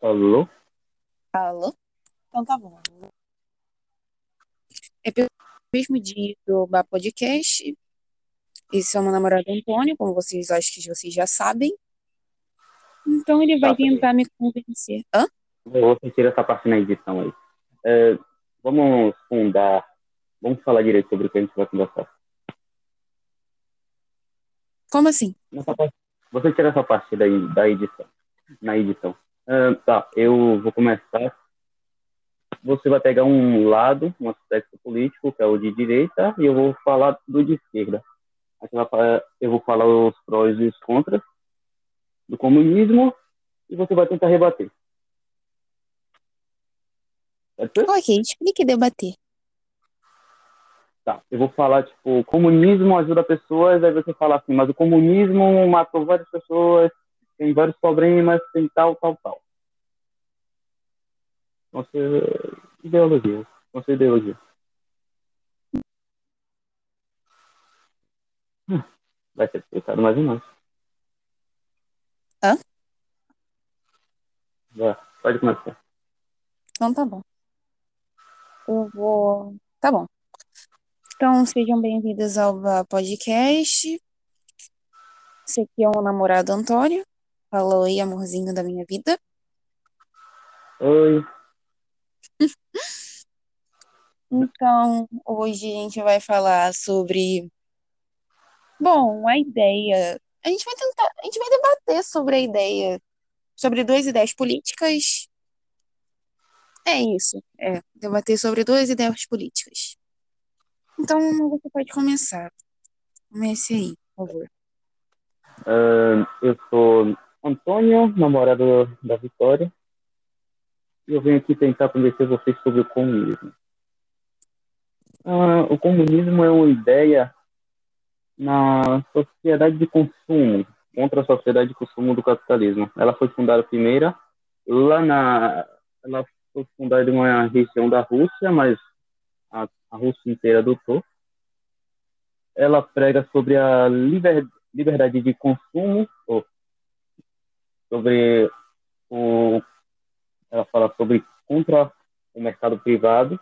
Alô? Alô? Então tá bom. É pelo mesmo dia do Bá Podcast. Esse é o meu namorado Antônio, como vocês acho que vocês já sabem. Então ele vai Tá, tentar me convencer. Hã? Vou sentir essa parte na edição aí. É, vamos fundar. Vamos falar direito sobre o que a gente vai conversar. Como assim? Nessa parte, você tira essa parte daí, da edição. Na edição. Ah, tá, eu vou começar. Você vai pegar um lado, um aspecto político, que é o de direita, e eu vou falar do de esquerda. Eu vou falar os prós e os contras do comunismo, e você vai tentar rebater. Pode ser? Ok, explique debater. Tá, eu vou falar, tipo, o comunismo ajuda pessoas, aí você fala assim, mas o comunismo matou várias pessoas, tem vários problemas, tem tal, tal, tal. Nossa, ideologia. Nossa ideologia. Vai ser explicado mais ou menos. Hã? Vai, pode começar. Então tá bom. Eu vou. Tá bom. Então sejam bem-vindos ao Podcast. Esse aqui é o namorado Antônio. Falou aí, amorzinho da minha vida. Oi, Então, hoje a gente vai falar sobre, bom, a ideia. A gente vai tentar, a gente vai debater sobre a ideia, sobre duas ideias políticas. É isso, é, debater sobre duas ideias políticas. Então, você pode começar. Comece aí, por favor. ah, eu sou Antônio, namorado da Vitória, e eu venho aqui tentar convencer vocês sobre o comunismo. Ah, o comunismo é uma ideia na sociedade de consumo, contra a sociedade de consumo do capitalismo. Ela foi fundada primeira lá na. Ela foi fundada em uma região da Rússia, mas a, a Rússia inteira adotou. Ela prega sobre a liber, liberdade de consumo, sobre o. Ela fala sobre contra o mercado privado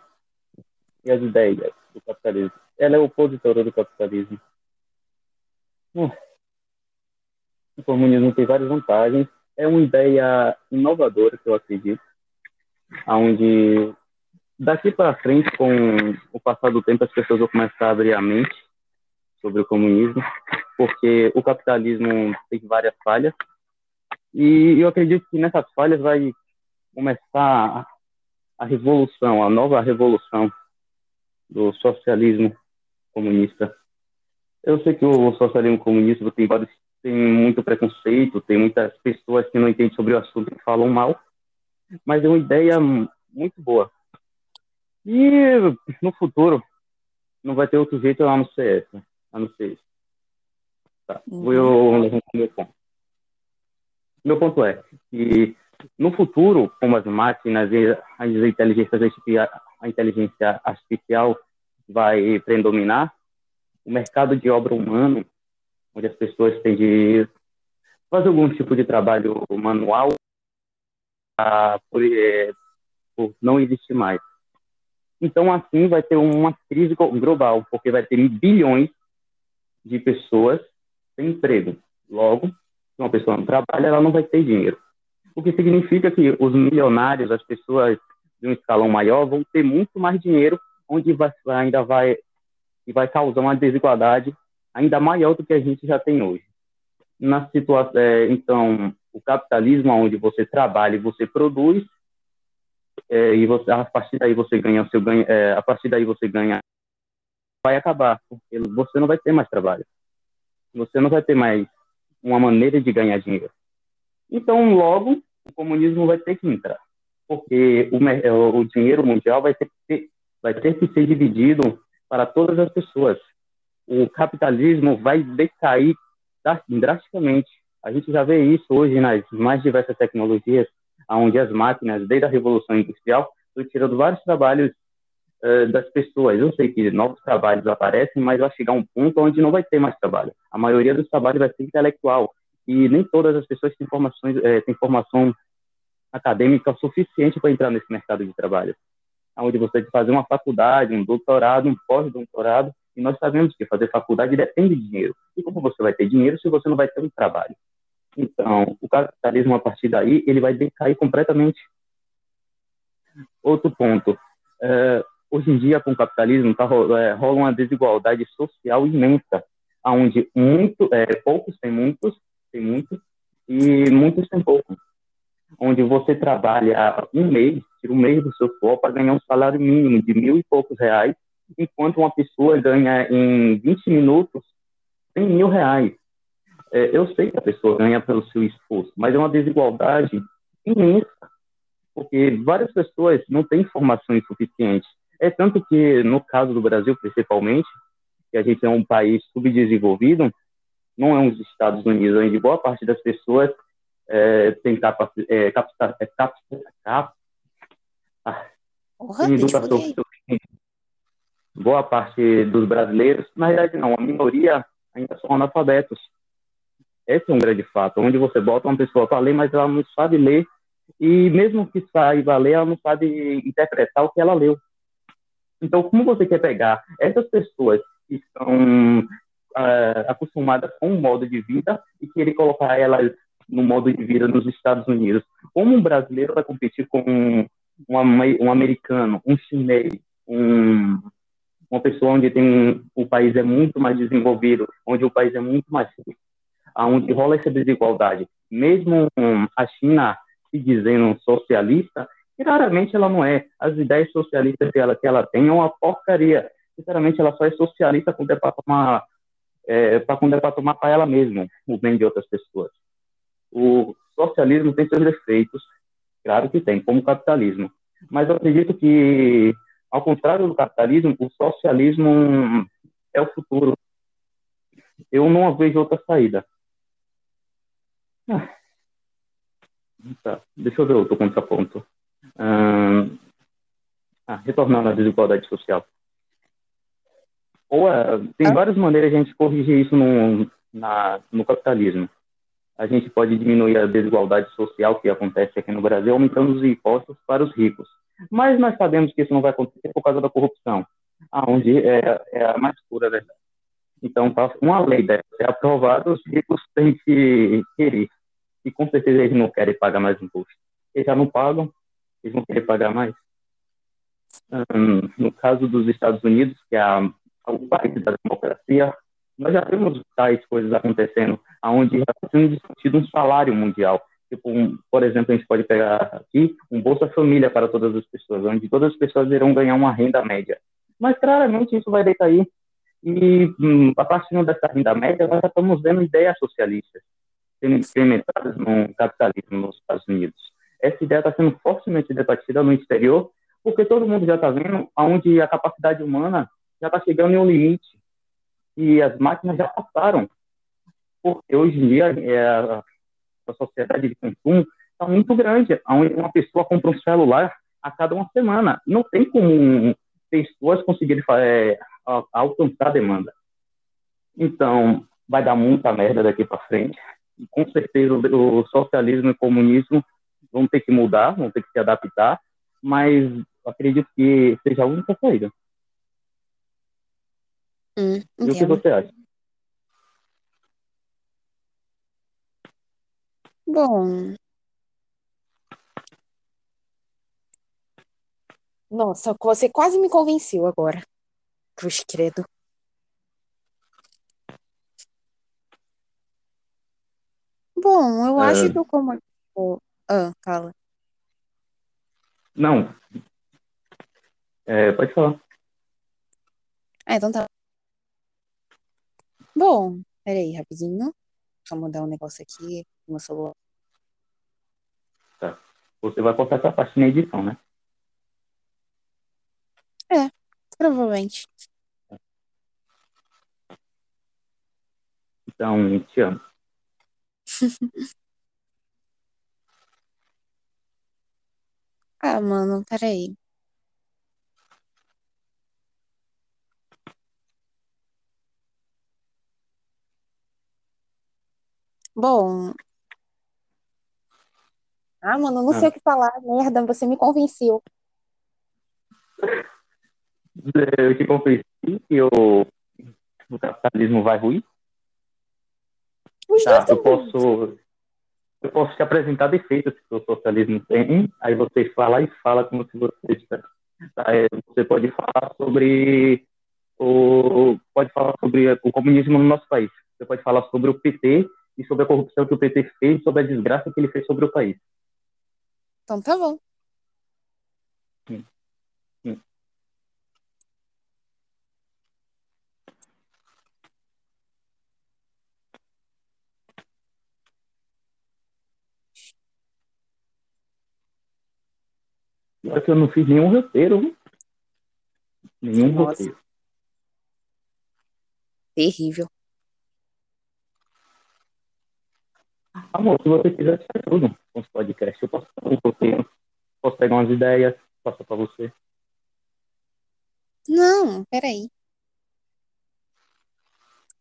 e as ideias do capitalismo. Ela é opositora do capitalismo. Hum, O comunismo tem várias vantagens. É uma ideia inovadora, que eu acredito, onde daqui para frente, com o passar do tempo, as pessoas vão começar a abrir a mente sobre o comunismo, porque o capitalismo tem várias falhas. E eu acredito que nessas falhas vai começar a revolução, a nova revolução do socialismo comunista. Eu sei que o socialismo comunista tem vários tem muito preconceito, tem muitas pessoas que não entendem sobre o assunto e falam mal, mas é uma ideia muito boa. E no futuro não vai ter outro jeito a não ser essa, a não ser isso. Tá. Vou eu levantar meu ponto. Meu ponto é que no futuro, como as máquinas e as inteligências a inteligência artificial vai predominar, o mercado de obra humano, onde as pessoas têm de fazer algum tipo de trabalho manual, ah, por, eh, por não existir mais. Então, assim, vai ter uma crise global, porque vai ter bilhões de pessoas sem emprego. Logo, se uma pessoa não trabalha, ela não vai ter dinheiro. O que significa que os milionários, as pessoas de um escalão maior, vão ter muito mais dinheiro, onde vai, ainda vai, e vai causar uma desigualdade ainda maior do que a gente já tem hoje. Na situação, é, então, o capitalismo, onde você trabalha e você produz, é, e você, a partir daí você ganha seu ganho, é, a partir daí você ganha, vai acabar, porque você não vai ter mais trabalho, você não vai ter mais uma maneira de ganhar dinheiro. Então, logo, o comunismo vai ter que entrar, porque o, o dinheiro mundial vai ter, que, vai ter que ser dividido para todas as pessoas. O capitalismo vai decair drasticamente. A gente já vê isso hoje nas mais diversas tecnologias, onde as máquinas, desde a Revolução Industrial, estão tirando vários trabalhos uh, das pessoas. Eu sei que novos trabalhos aparecem, mas vai chegar um ponto onde não vai ter mais trabalho. A maioria dos trabalhos vai ser intelectual e nem todas as pessoas têm, eh, têm formação acadêmica suficiente para entrar nesse mercado de trabalho. Onde você tem que fazer uma faculdade, um doutorado, um pós-doutorado, e nós sabemos que fazer faculdade depende de dinheiro. E como você vai ter dinheiro se você não vai ter um trabalho? Então, o capitalismo, a partir daí, ele vai decair completamente. Outro ponto. É, hoje em dia, com o capitalismo, tá, é, rola uma desigualdade social imensa, onde muito, é, poucos têm muitos, tem muitos, e muitos têm poucos. Onde você trabalha um mês, tira um mês do seu suor para ganhar um salário mínimo de mil e poucos reais, enquanto uma pessoa ganha em 20 minutos 100 mil reais. É, eu sei que a pessoa ganha pelo seu esforço, mas é uma desigualdade imensa, porque várias pessoas não têm informações suficientes. É tanto que, no caso do Brasil, principalmente, que a gente é um país subdesenvolvido, não é uns Estados Unidos, onde boa parte das pessoas é, tem capacidade, é, capacidade, é, cap, ah, educação boa parte dos brasileiros, na verdade não, a minoria ainda são analfabetos. Esse é um grande fato, onde você bota uma pessoa para ler, mas ela não sabe ler, e mesmo que saiba ler, ela não sabe interpretar o que ela leu. Então, como você quer pegar essas pessoas que estão uh, acostumadas com um modo de vida e querer colocar elas no modo de vida nos Estados Unidos? Como um brasileiro vai competir com um, um americano, um chinês, um, uma pessoa onde tem o país é muito mais desenvolvido, onde o país é muito mais rico, onde rola essa desigualdade. Mesmo a China se dizendo socialista, raramente ela não é. As ideias socialistas que ela, que ela tem é uma porcaria. Sinceramente, ela só é socialista quando é para tomar, é, quando é para tomar para ela mesma o bem de outras pessoas. O socialismo tem seus defeitos, claro que tem, como o capitalismo. Mas eu acredito que ao contrário do capitalismo, o socialismo é o futuro. Eu não vejo outra saída. Ah. Tá. Deixa eu ver outro contraponto. Ah, retornando à desigualdade social. Ou, uh, tem ah. várias maneiras de a gente corrigir isso no, na, no capitalismo. A gente pode diminuir a desigualdade social que acontece aqui no Brasil aumentando os impostos para os ricos. Mas nós sabemos que isso não vai acontecer por causa da corrupção, aonde é, é a mais pura verdade. Então, uma lei dessa é aprovada, os ricos têm que querer. E com certeza eles não querem pagar mais imposto. Eles já não pagam, eles vão querer pagar mais. no caso dos Estados Unidos, que é a, o país da democracia, nós já temos tais coisas acontecendo, aonde já está sendo discutido um salário mundial. Tipo, um, por exemplo, a gente pode pegar aqui um Bolsa Família para todas as pessoas, onde todas as pessoas irão ganhar uma renda média. Mas claramente isso vai decair. E hum, a partir dessa renda média, nós já estamos vendo ideias socialistas sendo implementadas no capitalismo nos Estados Unidos. Essa ideia está sendo fortemente debatida no exterior, porque todo mundo já está vendo aonde a capacidade humana já está chegando em um limite e as máquinas já passaram. Porque hoje em dia é, a sociedade de consumo está muito grande, onde uma pessoa compra um celular a cada uma semana. Não tem como pessoas conseguirem é, alcançar a demanda. Então, vai dar muita merda daqui para frente. E, com certeza, o socialismo e o comunismo vão ter que mudar, vão ter que se adaptar, mas acredito que seja a única saída. Hum, e o que você acha? Bom, nossa, você quase me convenceu agora. Cruz credo. Bom, eu É, acho que o como... Ah, fala. não, é, pode falar. Ah, então tá. Bom, peraí, rapidinho. Eu mudar um negócio aqui no meu celular. Tá. Você vai cortar essa parte na edição, né? É, provavelmente. Então, te amo. Ah, mano, peraí. Bom, Ah, mano, não sei Ah. o que falar. Merda, você me convenceu. Eu te convenci que o, o capitalismo vai ruir. Os Tá, dois eu são bons. posso, eu posso te apresentar defeitos que o socialismo tem, aí você fala e fala como se você tivesse. É, Você pode falar sobre o, pode falar sobre o comunismo no nosso país. Você pode falar sobre o PT e sobre a corrupção que o PT fez, sobre a desgraça que ele fez sobre o país. Então tá bom. Sim. Sim. Pior que eu não fiz nenhum roteiro. Nenhum Nossa. roteiro. Terrível. Amor, se você quiser, faz tudo com os podcasts. Eu posso fazer um roteiro, posso pegar umas ideias, passar para você. Não, peraí.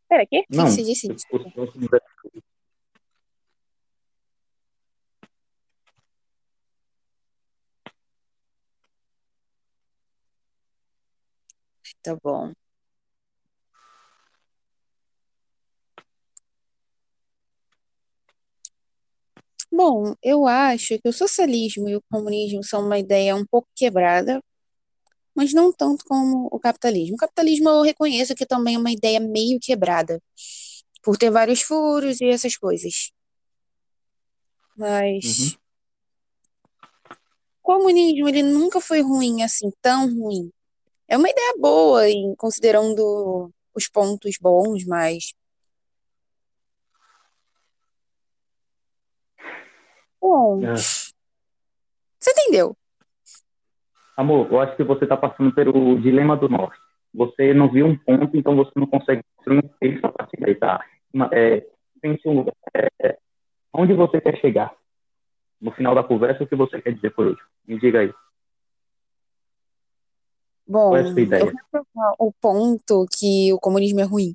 Pera, o quê? O que Não, você disse? os próximos Tá bom. Bom, eu acho que o socialismo e o comunismo são uma ideia um pouco quebrada, mas não tanto como o capitalismo. O capitalismo eu reconheço que também é uma ideia meio quebrada, por ter vários furos e essas coisas. Mas Uhum. o comunismo, ele nunca foi ruim assim, tão ruim. É uma ideia boa, em considerando os pontos bons, mas bom, É. você entendeu? Amor, eu acho que você está passando pelo dilema do norte. Você não viu um ponto, então você não consegue construir um texto a partir daí, tá? É, pense um lugar. é, é, onde você quer chegar? No final da conversa, o que você quer dizer por último? Me diga aí. Bom, Qual é a sua ideia? eu quero provar o ponto que o comunismo é ruim,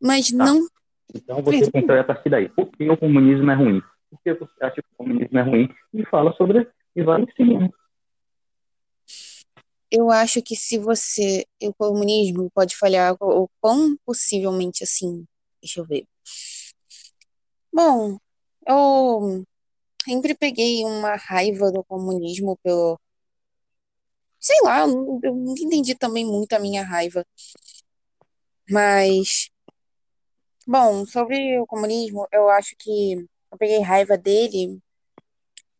mas Tá. não Então você constrói a partir daí. Por que o comunismo é ruim? Por que você acha que o comunismo é ruim? E fala sobre e vai em cima. Eu acho que se você. O comunismo pode falhar o quão possivelmente assim. Deixa eu ver. Bom, eu sempre peguei uma raiva do comunismo pelo. Sei lá, eu não entendi também muito a minha raiva. Mas. Bom, sobre o comunismo, eu acho que eu peguei raiva dele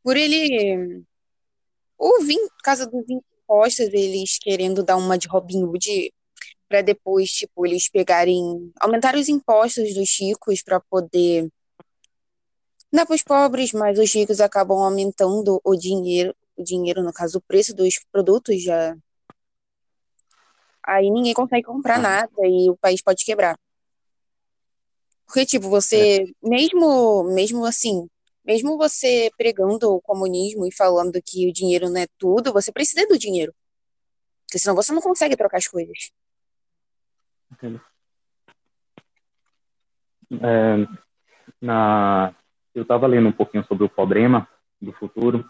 por ele por causa dos impostos, eles querendo dar uma de Robin Hood para depois, tipo, eles pegarem, aumentar os impostos dos ricos para poder dar para os pobres, mas os ricos acabam aumentando o dinheiro, o dinheiro, no caso, o preço dos produtos já. Aí ninguém consegue comprar nada e o país pode quebrar. Porque, tipo, você, mesmo, mesmo assim, mesmo você pregando o comunismo e falando que o dinheiro não é tudo, você precisa do dinheiro. Porque senão você não consegue trocar as coisas. É, na, eu estava lendo um pouquinho sobre o problema do futuro.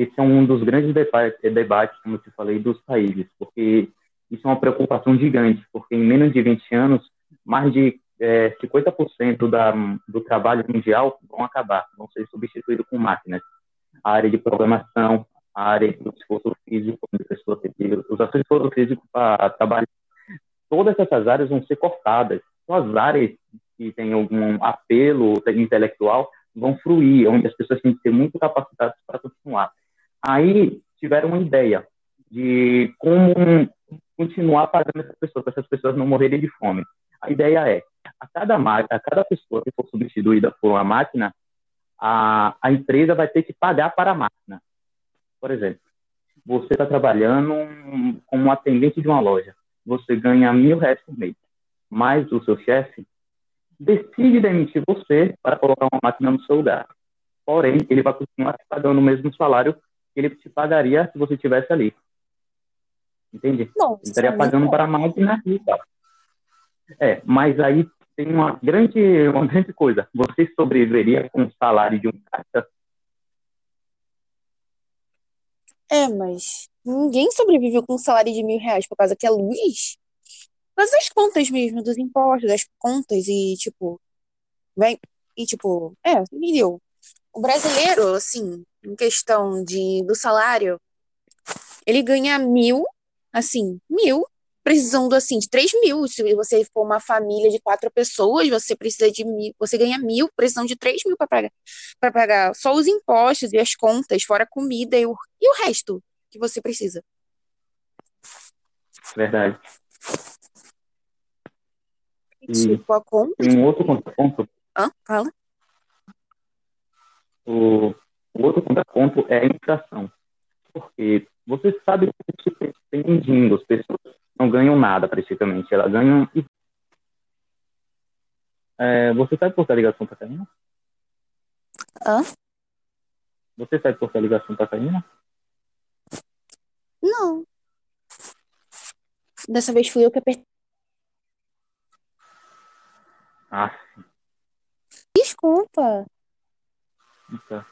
Esse é um dos grandes debates, debates, como eu te falei, dos países, porque isso é uma preocupação gigante, porque em menos de 20 anos, mais de é, 50% da, do trabalho mundial vão acabar, vão ser substituídos com máquinas. A área de programação, a área do esforço físico, de pessoas que usar seu esforço físico para trabalhar. Todas essas áreas vão ser cortadas. Só as áreas que têm algum apelo intelectual vão fruir, onde as pessoas têm que ser muito capacitadas para continuar. Aí tiveram uma ideia de como continuar pagando essas pessoas, para essas pessoas não morrerem de fome. A ideia é, a cada, a cada pessoa que for substituída por uma máquina, a, a empresa vai ter que pagar para a máquina. Por exemplo, você está trabalhando como atendente de uma loja, você ganha mil reais por mês, mas o seu chefe decide demitir você para colocar uma máquina no seu lugar. Porém, ele vai continuar pagando o mesmo salário ele te pagaria se você estivesse ali. Entende? Ele estaria pagando para a máquina e tal. É, mas aí tem uma grande, uma grande coisa. Você sobreviveria com o salário de um caixa? É, mas ninguém sobreviveu com um salário de mil reais por causa que é luz. Causa das contas mesmo, dos impostos, das contas e, tipo, vem, e, tipo, é, entendeu? O brasileiro, assim, em questão de, do salário, ele ganha mil, assim, mil, precisando, assim, de três mil. Se você for uma família de quatro pessoas, você precisa de mil, você ganha mil, precisando de três mil para pagar, para pagar só os impostos e as contas, fora a comida e o, e o resto que você precisa. Verdade. E, tipo, a conta... Um outro contraponto. Hã? Fala. O, o outro contraponto é a inflação. Porque você sabe que tem mendigo, as pessoas não ganham nada praticamente, elas ganham. É, você sabe por que a ligação tá caindo? Hã? Você sabe por que a ligação tá caindo? Não. Dessa vez fui eu que apertei. Ah. Desculpa. Tá.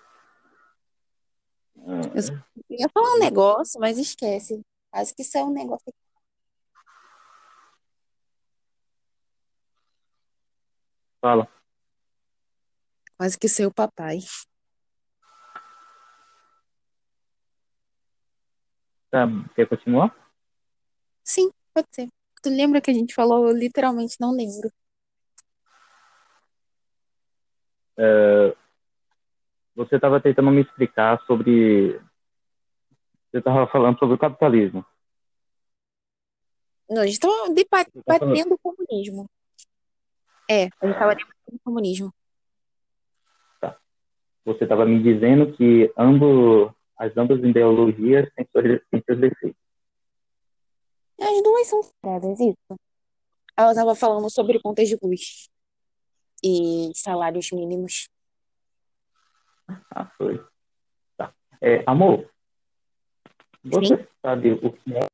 Eu só ia falar um negócio, mas esquece. Quase que isso é um negócio. Fala. Quase que seu papai. Tá, quer continuar? Sim, pode ser. Tu lembra que a gente falou? Eu literalmente não lembro. É, você estava tentando me explicar sobre. Você estava falando sobre o capitalismo. Não, a gente estava debatendo o comunismo. É, a gente estava debatendo o comunismo. Tá. Você estava me dizendo que ambos, as ambas ideologias têm seus, têm seus defeitos. As duas são certas, isso. Ela estava falando sobre contas de luz e salários mínimos. Ah, foi. Tá. É, amor, você Sim. sabe o que é?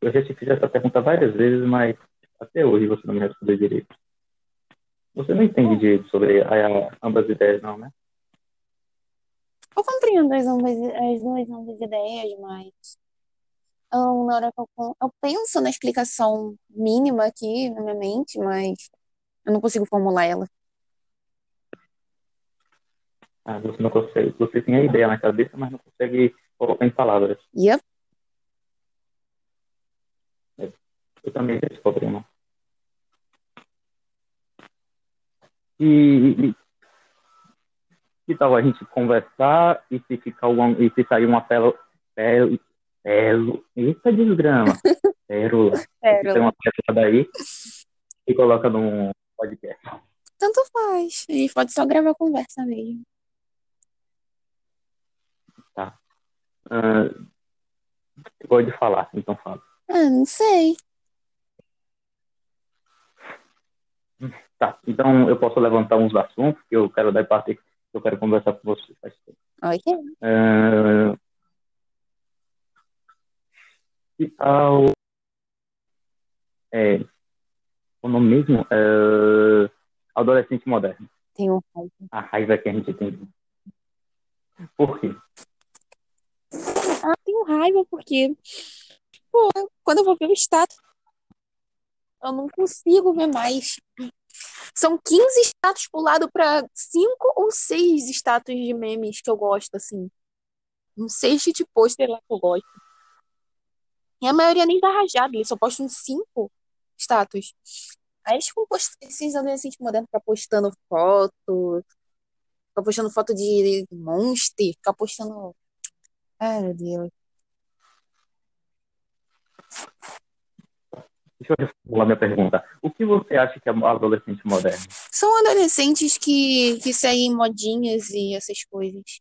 Eu já te fiz essa pergunta várias vezes, mas até hoje você não me respondeu direito. Você não entende direito sobre a, a, ambas ideias, não, né? Eu compreendo as, ambas, as duas ambas ideias, mas eu, na hora que eu, eu penso na explicação mínima aqui na minha mente, mas eu não consigo formular ela. Ah, você não consegue. Você tem a ideia na cabeça, mas não consegue colocar em palavras. Yep. Eu também tenho esse problema. E, e que tal a gente conversar e se ficar um, e se sair uma pérola, pérola, pérola eita desgrama, pérola, Pérola. sair uma pérola daí e coloca num podcast. Tanto faz. A gente pode só gravar conversa mesmo. Ah, gosto de falar, então fala. Ah, não sei. Tá, então eu posso levantar uns assuntos que eu quero dar parte que eu quero conversar com você. Ok. Ah, que tal. É, o nome mesmo? É, adolescente moderno. Tem um raiva. A raiva que a gente tem. Por quê? Tenho raiva porque, pô, quando eu vou ver o status, eu não consigo ver mais. São 15 status pulado para 5 ou 6 status de memes que eu gosto, assim. Um 6 de pôster lá que eu gosto. E a maioria nem tá rajado, eles só postam 5 status. Aí eles ficam esses adolescentes modernos ficam postando foto, ficam postando foto de monster, ficam postando. Ai, meu Deus. Deixa eu reformular minha pergunta. O que você acha que é um adolescente moderno? São adolescentes que, que seguem modinhas e essas coisas.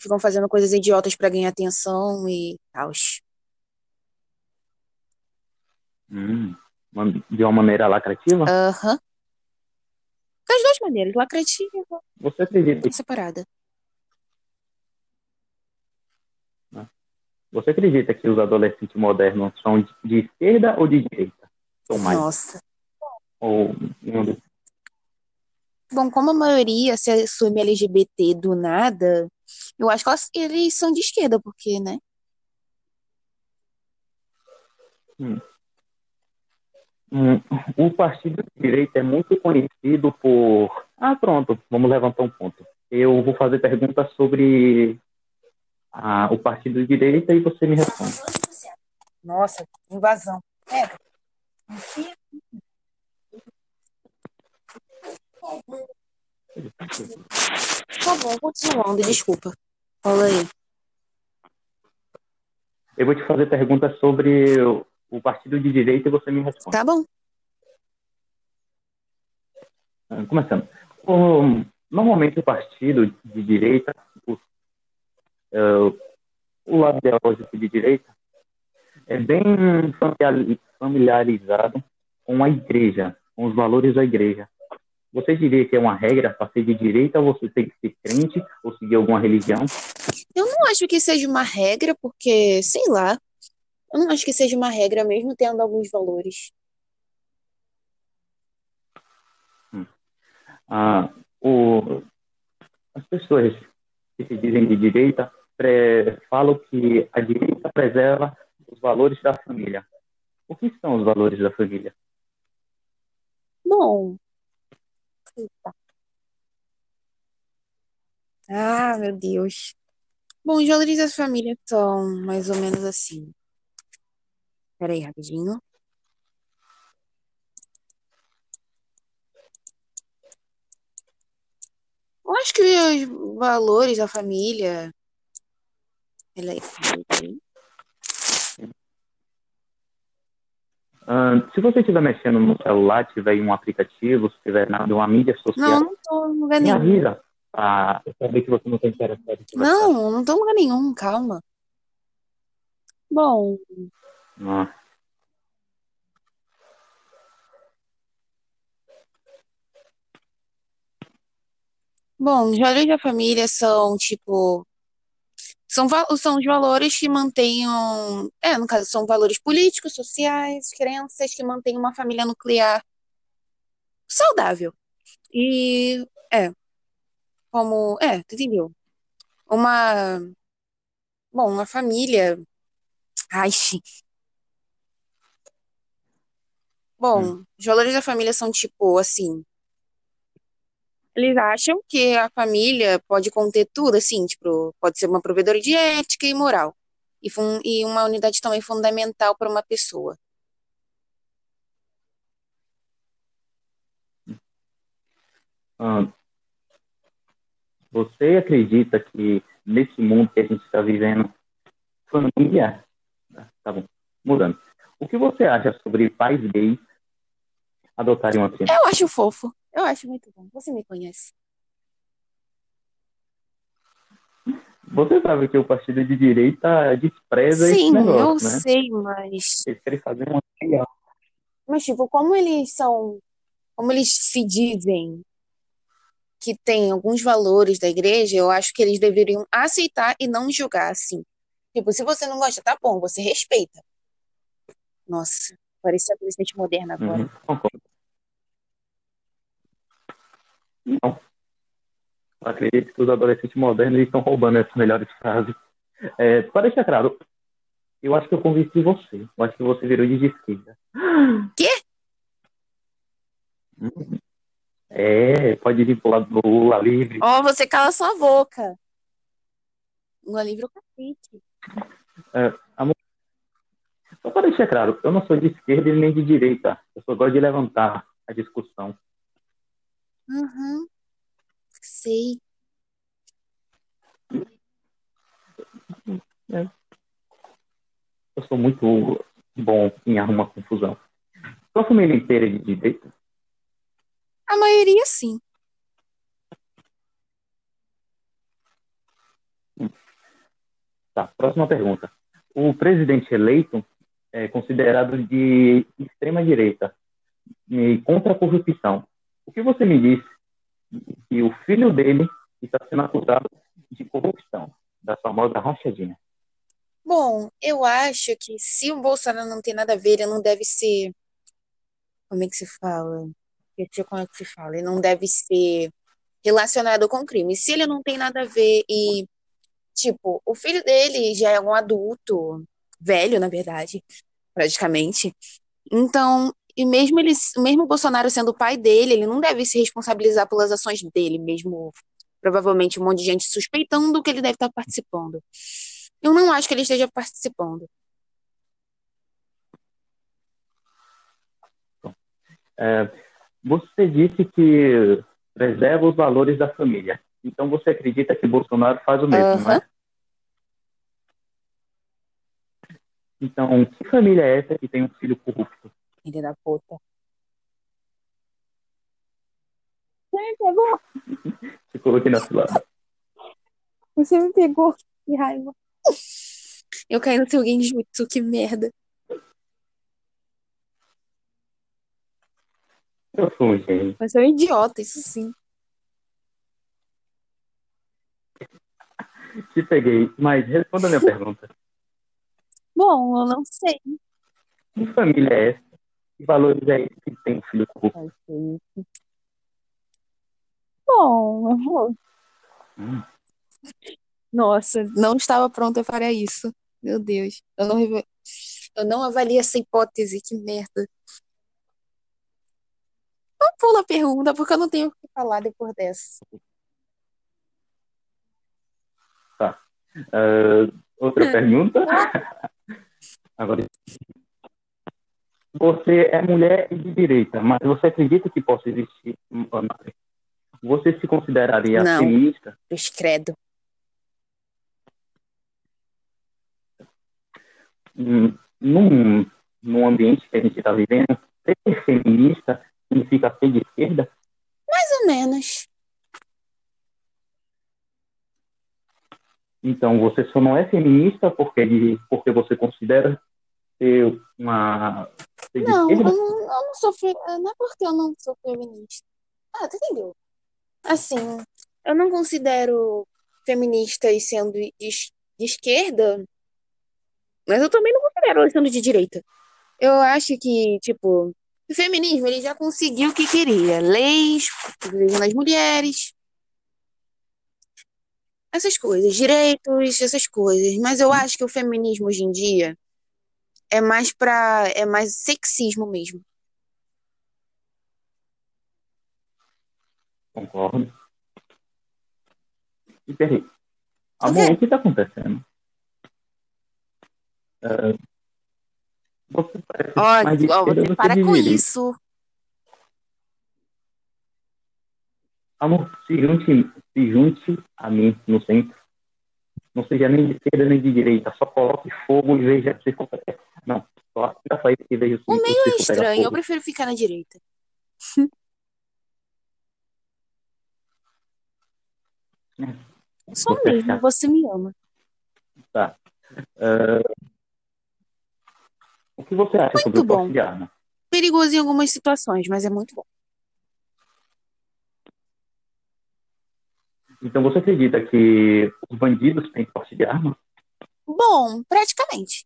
Ficam fazendo coisas idiotas pra ganhar atenção e tal. Hum, de uma maneira lacrativa? Aham. Das duas maneiras, lacrativa Você acredita, separada. Você acredita que os adolescentes modernos são de, esquerda ou de direita? São mais? Nossa. Ou Bom, como a maioria se assume LGBT do nada, eu acho que eles são de esquerda, porque, né? Hum. Hum, o partido de direita é muito conhecido por. Ah, pronto, vamos levantar um ponto. Eu vou fazer perguntas sobre ah, o partido de direita e você me responde. Nossa, invasão. Pega. Tá bom, continuando, desculpa. Fala aí. Eu vou te fazer perguntas sobre o, partido de direita e você me responde. Tá bom. Ah, Começando. O- normalmente o partido de direita, o, eh, o lado ideológico de direita, é bem familiari- familiarizado com a igreja, com os valores da igreja. Você diria que é uma regra para ser de direita ou você tem que ser crente ou seguir alguma religião? Eu não acho que seja uma regra, porque, sei lá, eu não acho que seja uma regra, mesmo tendo alguns valores. Ah, o, as pessoas que se dizem de direita falam que a direita preserva os valores da família. O que são os valores da família? Bom. Eita. Ah, meu Deus. Bom, os valores da família são mais ou menos assim. Peraí, rapidinho. Eu acho que os valores da família. Peraí, peraí. Ah, se você estiver mexendo no celular, tiver um aplicativo, se tiver na uma mídia Não, social, não tô em lugar me nenhum. avisa para eu saber que você não está interessado em conversar. Não, não tô em lugar nenhum, calma. Bom, Ah, bom, valores da família são tipo. São, são os valores que mantenham. É, no caso, são valores políticos, sociais, crenças que mantêm uma família nuclear saudável. E é, como. É, tu entendeu? Uma. Bom, uma família. Ai, sim. Bom, os valores da família são tipo assim. Eles acham que a família pode conter tudo, assim, tipo, pode ser uma provedora de ética e moral. E, e uma unidade também fundamental para uma pessoa. ah, você acredita que nesse mundo que a gente está vivendo, família. Tá bom, mudando. O que você acha sobre pais gays adotarem uma criança? Eu acho fofo. Eu acho muito bom. Você me conhece. Você sabe que o partido de direita despreza esse Sim, eu negócio, né? sei, mas. Eles querem fazer uma criança. Mas, tipo, como eles são. Como eles se dizem que tem alguns valores da igreja, eu acho que eles deveriam aceitar e não julgar assim. Tipo, se você não gosta, tá bom, você respeita. Nossa, parecia adolescente moderna agora. Uhum, concordo. Não. Eu acredito que os adolescentes modernos estão roubando essas melhores frases. É, para deixar claro, eu acho que eu convenci você. Eu acho que você virou de esquerda. Quê? É, pode vir pro lado do Lula livre. Ó, você cala sua boca. Um livro cacete. É, amor, só para deixar claro, eu não sou de esquerda e nem de direita. Eu só gosto de levantar a discussão. Uhum. Sei. Eu sou muito bom em arrumar confusão. Sua família inteira é de direita? A maioria sim. Tá, próxima pergunta. O presidente eleito é considerado de extrema direita e contra a corrupção. O que você me disse que o filho dele está sendo acusado de corrupção, da famosa rachadinha? Bom, eu acho que se o Bolsonaro não tem nada a ver, ele não deve ser. Como é que se fala? porque como é que se fala? Ele não deve ser relacionado com crime. Se ele não tem nada a ver e, tipo, o filho dele já é um adulto, velho, na verdade, praticamente. Então, e mesmo ele, mesmo o Bolsonaro sendo o pai dele, ele não deve se responsabilizar pelas ações dele, mesmo provavelmente um monte de gente suspeitando que ele deve estar participando. Eu não acho que ele esteja participando. É, você disse que preserva os valores da família. Então você acredita que Bolsonaro faz o mesmo, uhum. não é? Então, que família é essa que tem um filho corrupto? Filha da puta. Você me pegou? Te coloquei na cilada. Você me pegou. Que raiva. Eu caí no seu genjutsu, que merda. Eu sou um gênio. Você é um idiota, isso sim. Te peguei, mas responda a minha pergunta. Bom, eu não sei. Que família é essa? Que valores é esse que tem filho? Bom, eu vou. Hum. Nossa, não estava pronta para isso. Meu Deus. Eu não, eu não avalio essa hipótese, que merda. Não pula a pergunta, porque eu não tenho o que falar depois dessa. Tá. Uh, outra pergunta? Agora. Você é mulher de direita, mas você acredita que possa existir. Você se consideraria não. feminista? Descredo. Num, num ambiente que a gente está vivendo, ser feminista significa ser de esquerda? Mais ou menos. Então, você só não é feminista porque, porque você considera ser uma. Não, eu não, eu não sou. Fe... Não é porque eu não sou feminista. Ah, tu entendeu? Assim, eu não considero feministas sendo de, de esquerda, mas eu também não considero elas sendo de direita. Eu acho que, tipo, o feminismo ele já conseguiu o que queria. Leis protegendo as mulheres. Essas coisas, direitos, essas coisas. Mas eu acho que o feminismo hoje em dia é mais para é mais sexismo mesmo. Concordo. E peraí. Amor, o que está acontecendo? Uh, você parece ó, mais ó, você para com direita. isso. Amor, se junte, se junte a mim no centro. Não seja nem de esquerda nem de direita. Só coloque fogo e veja se acontece. Não, só faça isso e veja se O meio é estranho, eu prefiro ficar na direita. Só mesmo, você me ama. Tá. Uh, o que você acha sobre Muito o bom. arma? Perigoso em algumas situações, mas é muito bom. Então você acredita que os bandidos têm porte de arma? Bom, praticamente.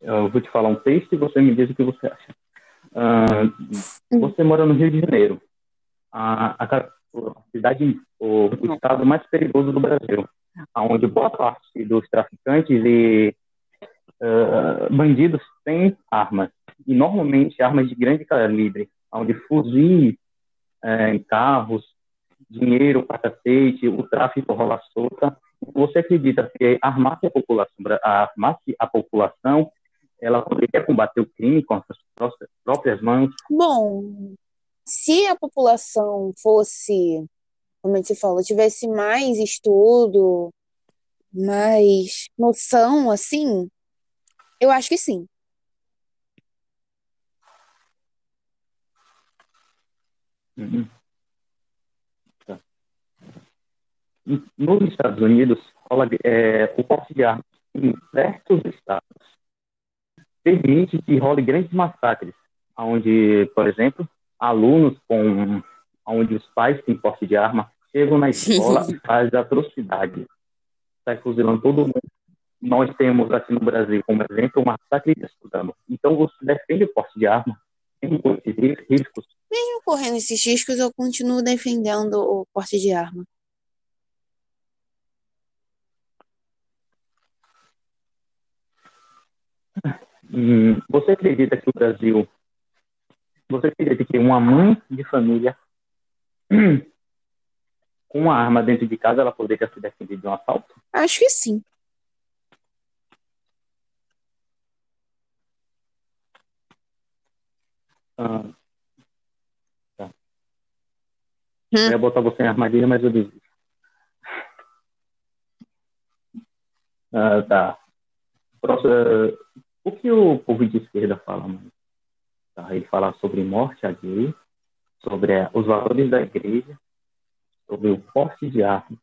Eu vou te falar um texto e você me diz o que você acha. Ah, você mora no Rio de Janeiro, a, a, a cidade, o, o estado mais perigoso do Brasil, onde boa parte dos traficantes e ah, bandidos têm armas, e normalmente armas de grande calibre, onde fuzis, eh, carros, dinheiro para cacete, o tráfico rola solta. Você acredita que armasse a população, armasse a população ela poderia combater o crime com as suas próprias mãos? Bom, se a população fosse, como a gente falou, tivesse mais estudo, mais noção, assim, eu acho que sim. Uhum. Tá. Nos Estados Unidos, é, o porte de armas em certos estados permite que role grandes massacres, onde, por exemplo, alunos com onde os pais têm porte de arma chegam na escola e fazem atrocidade, sai fuzilando todo mundo nós temos aqui no Brasil, como exemplo, o massacre de estudando. Então, você defende o porte de arma, esses riscos. Mesmo correndo esses riscos, eu continuo defendendo o porte de arma. Hum, você acredita que o Brasil. Você acredita que uma mãe de família com uma arma dentro de casa ela poderia se defender de um assalto? Acho que sim. Ah, tá. Hum. Eu ia botar você em armadilha, mas eu desisto. Ah, tá. Próximo, o que o povo de esquerda fala, mano? Tá? Ele fala sobre morte alheia, sobre é, os valores da igreja, sobre o porte de arma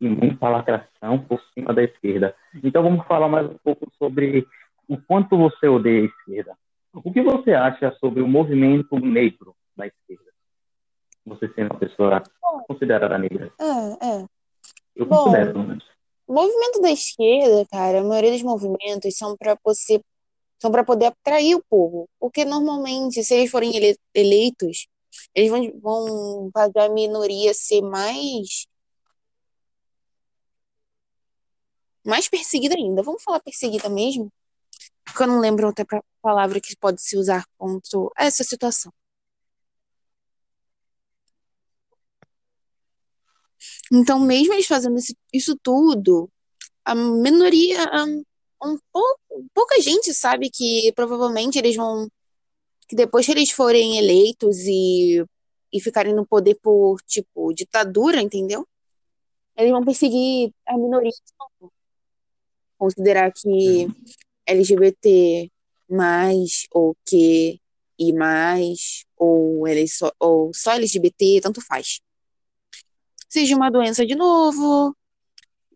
e muita lacração por cima da esquerda. Então vamos falar mais um pouco sobre o quanto você odeia a esquerda. O que você acha sobre o movimento negro da esquerda? Você sendo uma pessoa considerada negra. É, é. Eu Bom, considero, né? O movimento da esquerda, cara, a maioria dos movimentos são para você são para poder atrair o povo. Porque normalmente, se eles forem ele eleitos, eles vão, vão fazer a minoria ser mais. mais perseguida ainda. Vamos falar perseguida mesmo? Porque eu não lembro outra palavra que pode se usar contra essa situação. Então, mesmo eles fazendo isso tudo, a minoria, um pouco, pouca gente sabe que provavelmente eles vão. que depois que eles forem eleitos e, e ficarem no poder por, tipo, ditadura, entendeu? Eles vão perseguir a minoria. Considerar que LGBT mais ou que e mais ou, eles só, ou só LGBT, tanto faz. Seja uma doença de novo,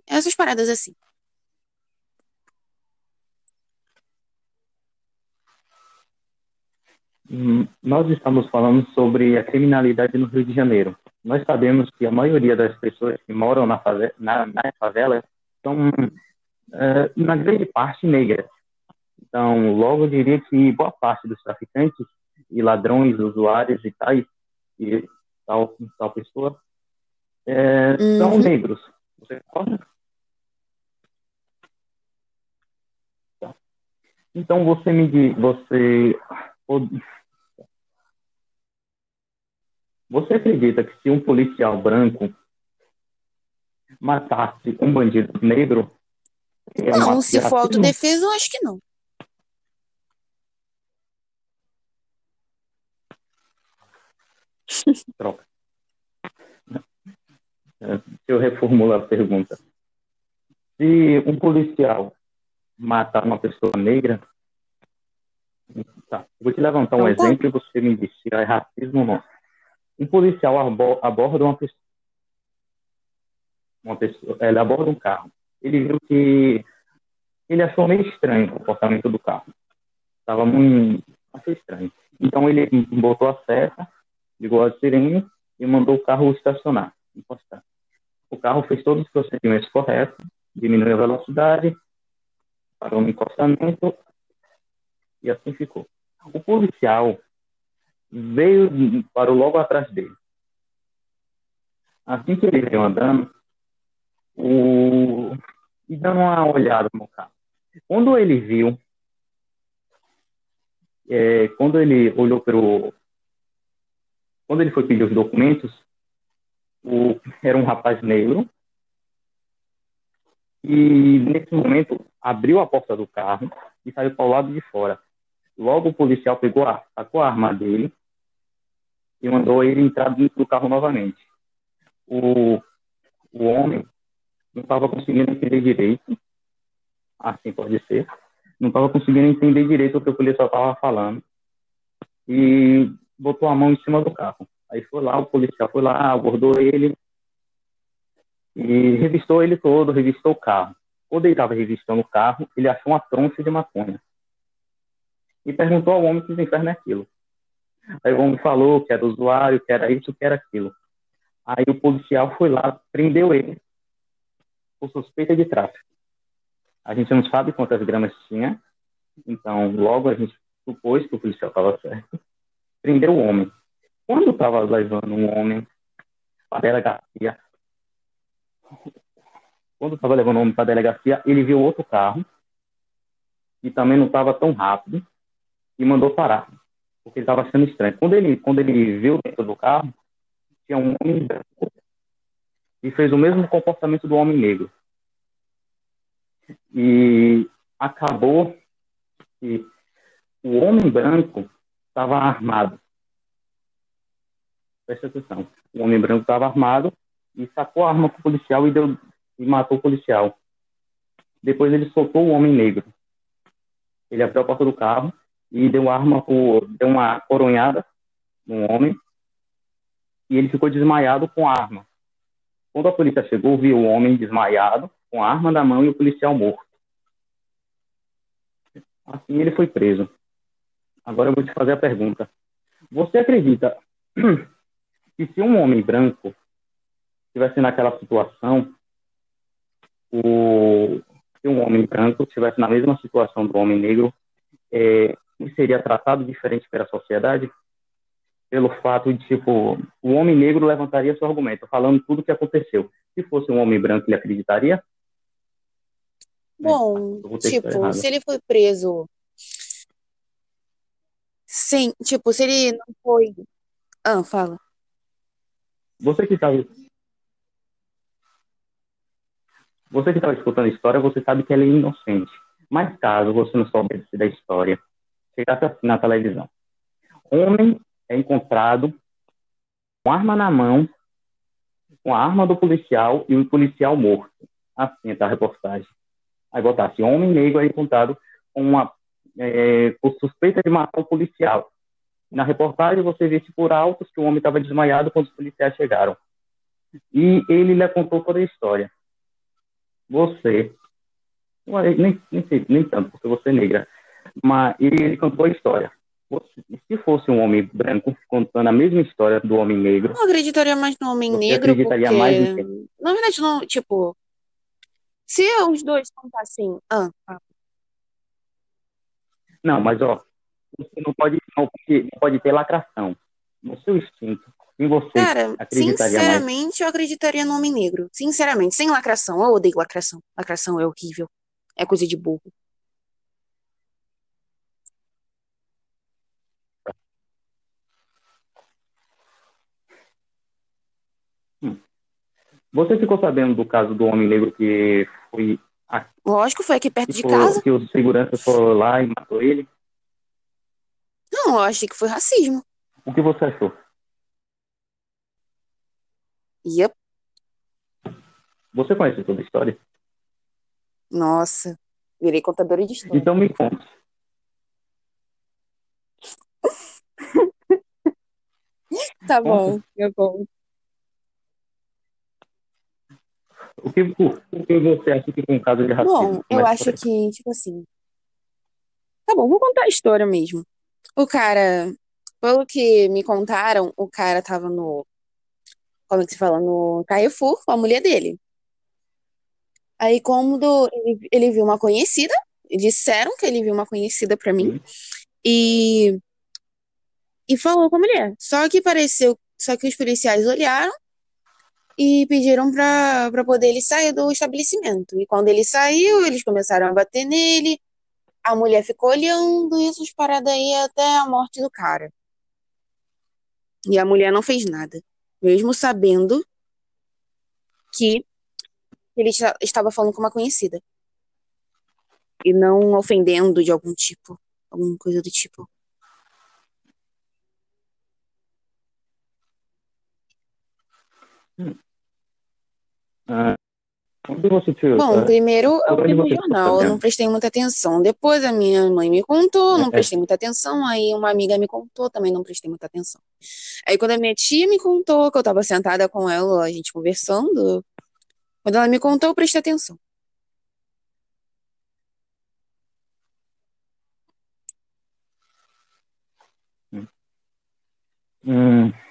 essas paradas assim. Hum, nós estamos falando sobre a criminalidade no Rio de Janeiro. Nós sabemos que a maioria das pessoas que moram na favela, na, na favela são, uh, na grande parte, negras. Então, logo eu diria que boa parte dos traficantes e ladrões, usuários e tais, e tal, tal pessoa, é, uhum. são negros. Você concorda? Tá. Então, você me diz, você você acredita que se um policial branco matasse um bandido negro. É não, se for autodefesa, eu acho que não. Troca. Eu reformulo a pergunta. Se um policial matar uma pessoa negra, tá, vou te levantar um então, tá. exemplo e você me diz se é racismo ou não um policial aborda uma pessoa, uma pessoa, ele aborda um carro. Ele viu que ele achou meio estranho o comportamento do carro. Estava muito achei estranho. Então ele botou a seta, ligou a sirene e mandou o carro estacionar, encostar. O carro fez todos os procedimentos corretos, diminuiu a velocidade, parou no encostamento e assim ficou. O policial veio, parou logo atrás dele. Assim que ele veio andando, o... e dando uma olhada no carro. Quando ele viu, é, quando ele olhou para o. Quando ele foi pedir os documentos, o, era um rapaz negro. E nesse momento abriu a porta do carro e saiu para o lado de fora. Logo o policial pegou a, sacou a arma dele e mandou ele entrar dentro do carro novamente. O, o homem não estava conseguindo entender direito, assim pode ser, não estava conseguindo entender direito o que o policial estava falando e botou a mão em cima do carro. Aí foi lá, o policial foi lá, abordou ele e revistou ele todo, revistou o carro. Quando ele estava revistando o carro, ele achou uma troncha de maconha e perguntou ao homem que inferno é aquilo. Aí o homem falou que era usuário, que era isso, que era aquilo. Aí o policial foi lá, prendeu ele por suspeita de tráfico. A gente não sabe quantas gramas tinha, então logo a gente supôs que o policial estava certo. Prendeu o homem. Quando estava levando um homem para a delegacia, quando estava levando o homem para a delegacia, ele viu outro carro que também não estava tão rápido e mandou parar, porque ele estava achando estranho. Quando ele, quando ele viu dentro do carro, tinha um homem branco e fez o mesmo comportamento do homem negro. E acabou que o homem branco estava armado. Presta atenção. O homem branco estava armado e sacou a arma para o policial e, deu, e matou o policial. Depois ele soltou o homem negro. Ele abriu a porta do carro e deu, arma por, deu uma coronhada no homem e ele ficou desmaiado com a arma. Quando a polícia chegou, viu o homem desmaiado, com a arma na mão e o policial morto. Assim ele foi preso. Agora eu vou te fazer a pergunta. Você acredita que se um homem branco estivesse naquela situação, o, se um homem branco estivesse na mesma situação do homem negro, é, seria tratado diferente pela sociedade? Pelo fato de, tipo, o homem negro levantaria seu argumento, falando tudo o que aconteceu. Se fosse um homem branco, ele acreditaria? Bom, tipo, se ele foi preso. Sim, tipo, se ele não foi. Ah, fala. Você que estava. Você que estava escutando a história, você sabe que ela é inocente. Mas caso você não soubesse da história, chegasse assim na televisão. Homem é encontrado com arma na mão, com a arma do policial e o policial morto. Assim está a reportagem. Aí botasse homem negro é encontrado com uma é, por suspeita de matar o policial. Na reportagem você vê por altos que o homem estava desmaiado quando os policiais chegaram. E ele lhe contou toda a história. Você, nem, nem, nem tanto, porque você é negra, mas ele, contou a história. Você, se fosse um homem branco contando a mesma história do homem negro. Não acreditaria mais no homem negro. Acreditaria porque... mais em Na verdade, não, tipo. Se os dois contassem. Ah, ah. Não, mas ó, você não pode, não, não pode ter lacração. No seu instinto, em você Cara, sinceramente, mais? eu acreditaria no homem negro. Sinceramente, sem lacração. Eu odeio lacração. Lacração é horrível. É coisa de burro. Hum. Você ficou sabendo do caso do homem negro que foi. Lógico, foi aqui perto de casa. Que os seguranças foram lá e matou ele? Não, eu achei que foi racismo. O que você achou? Yep. Você conhece toda a história? Nossa, virei contadora de história. Então me conte. tá bom, eu conto. O que, o que você acha que um caso de racismo? Bom, eu acho que, tipo assim. Tá bom, vou contar a história mesmo. O cara, pelo que me contaram, o cara tava no. Como é que se fala? No Carrefour com a mulher dele. Aí, quando ele, ele viu uma conhecida, disseram que ele viu uma conhecida pra mim, e, e falou com a mulher. Só que pareceu. Só que os policiais olharam e pediram para poder ele sair do estabelecimento. E quando ele saiu, eles começaram a bater nele, a mulher ficou olhando e essas paradas aí até a morte do cara. E a mulher não fez nada, mesmo sabendo que ele estava falando com uma conhecida. E não ofendendo de algum tipo, alguma coisa do tipo. Hum. Ah, Bom, primeiro eu jornal, não prestei muita atenção. Depois a minha mãe me contou, não é. prestei muita atenção. Aí uma amiga me contou, também não prestei muita atenção. Aí quando a minha tia me contou, que eu tava sentada com ela, a gente conversando, quando ela me contou, eu prestei atenção. Hum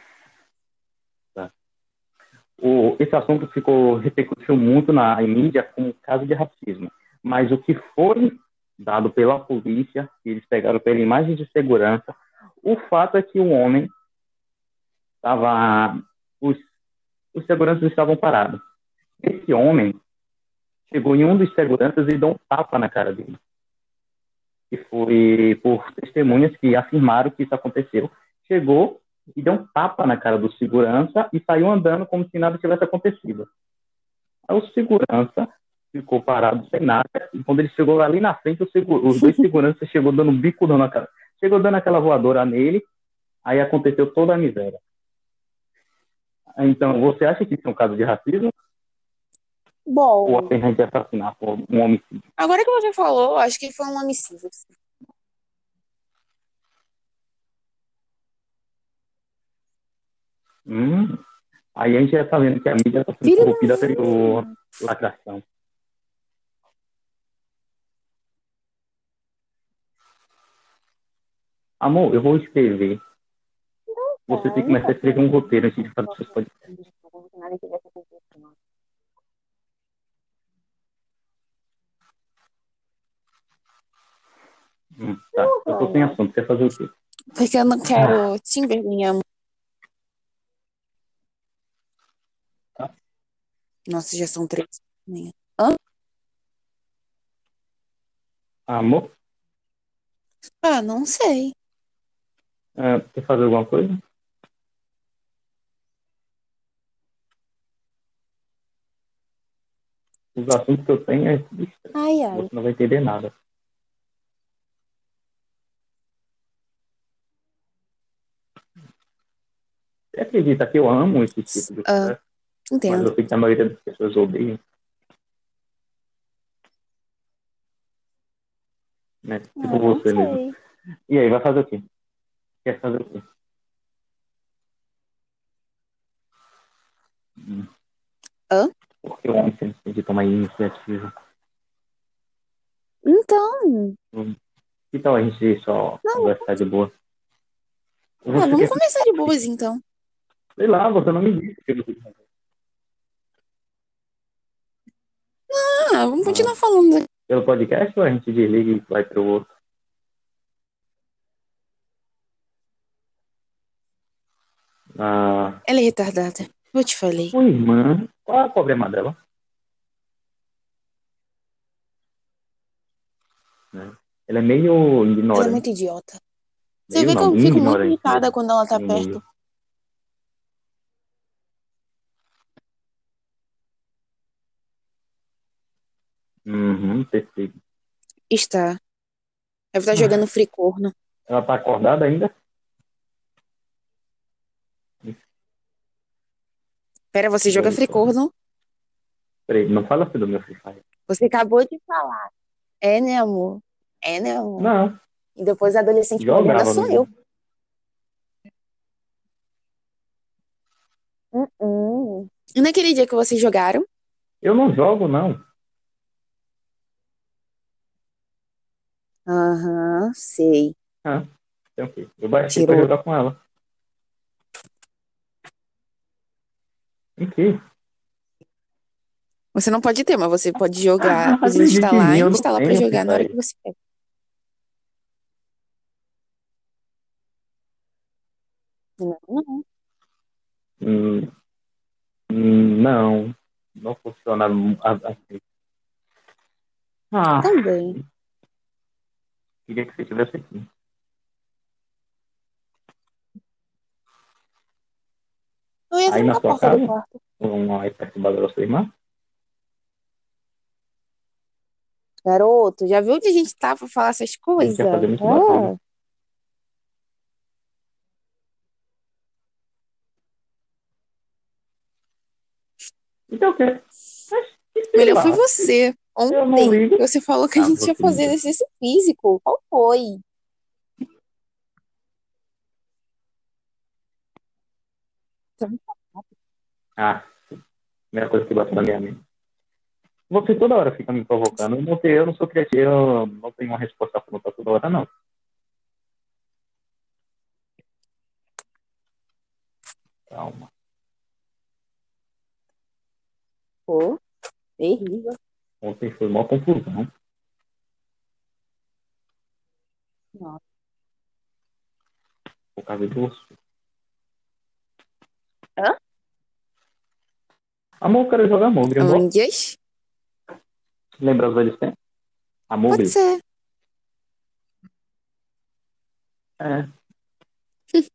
o, esse assunto ficou repercutiu muito na mídia como caso de racismo. Mas o que foi dado pela polícia, eles pegaram pela imagem de segurança, o fato é que o homem estava. Os, os seguranças estavam parados. Esse homem chegou em um dos seguranças e deu um tapa na cara dele. Que foi por testemunhas que afirmaram que isso aconteceu. Chegou e deu um tapa na cara do segurança e saiu andando como se nada tivesse acontecido. Aí o segurança ficou parado sem nada. E quando ele chegou ali na frente, os dois seguranças chegou dando um bico na cara. Chegou dando aquela voadora nele. Aí aconteceu toda a miséria. Então, você acha que isso é um caso de racismo? Bom. Ou apenas de assassinato, um homicídio? Agora que você falou, acho que foi um homicídio. Hum, aí a gente já está vendo que a mídia está sendo corrompida pela lacração. Amor, eu vou escrever. Você tem que começar a escrever um roteiro antes de fazer seus podcasts. Hum, tá, eu tô sem assunto. Quer fazer o quê? Porque eu não quero te envergonhar. Nossa, já são três da manhã. Hã? Amor? Ah, não sei. Ah, quer fazer alguma coisa? Os assuntos que eu tenho é Ai, ai. Você não vai entender nada. Você acredita que eu amo esse tipo de Ah, conversa? Mas Entendo. eu sei que a maioria das pessoas odeiam. Né? Tipo Ah, você mesmo. E aí, vai fazer o quê? Quer fazer o quê? Hum. Hã? Porque o homem sempre tem que tomar iniciativa. Então, Que tal a gente só Não. conversar de boa? ah, vamos quer, começar de boas então. sei lá, você não me disse que eu Ah, vamos continuar falando. pelo podcast ou a gente desliga e vai pro outro? Ah, Ela é retardada. Eu te falei. sua irmã, qual é o problema dela? Né? Ela é meio Ela é ignorante. muito idiota. Você Meio vê que eu fico muito ignorante irritada quando ela tá Meio. perto. Uhum, perfeito. Está. Deve estar jogando free corno. Ela tá acordada ainda? Pera, você joga free corno? Peraí, não fala assim do meu Free Fire. Você acabou de falar. É, né, amor? É, né, amor? Não, E depois a adolescente jogava. sou eu. Uh-uh. E naquele dia que vocês jogaram? Eu não jogo, não. Aham, sei. Ah, tem o quê? Eu baixei Tirou. pra jogar com ela. Em quê? Você não pode ter, mas você pode jogar, Ah, mim, e instalar pra jogar na hora que você quer. Não, não. Hum, hum, não, não funciona assim. Ah, Também. Queria que você estivesse aqui. Aí na a sua casa? quarto. Um aí perturbador da sua irmã? Garoto, já viu onde a gente tá pra falar essas A gente coisas? fazer muito Ah. Então o quê? Melhor foi você. Ontem, você falou que a Ah, gente ia fazer exercício físico. Qual foi? Ah, primeira coisa que bate na minha mente. Você toda hora fica me provocando. Eu não, tenho, eu não sou criativo, eu não tenho uma resposta pronta toda hora, não. Calma. Pô, terrível. Ontem foi uma confusão. Nossa. Por causa do osso. Hã? Amor, eu quero jogar Mogre. amor. Amigas? Lembra os velhos tempos? A Mogre? Pode ser. É.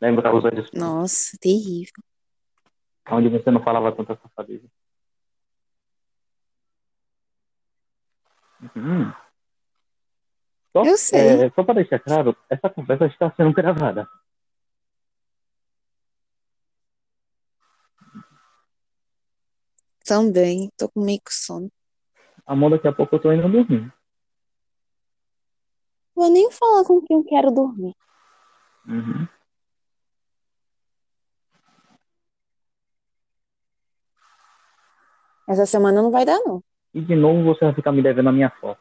Lembra os velhos tempos? Nossa, terrível. Onde você não falava tanta safadeza. Hum. Só, Eu sei. é, só para deixar claro, essa conversa está sendo gravada. Também. Tô com meio que sono. Amor, daqui a pouco eu tô indo dormir. Vou nem falar com quem eu quero dormir. Uhum. Essa semana não vai dar, não. E de novo você vai ficar me devendo a minha foto.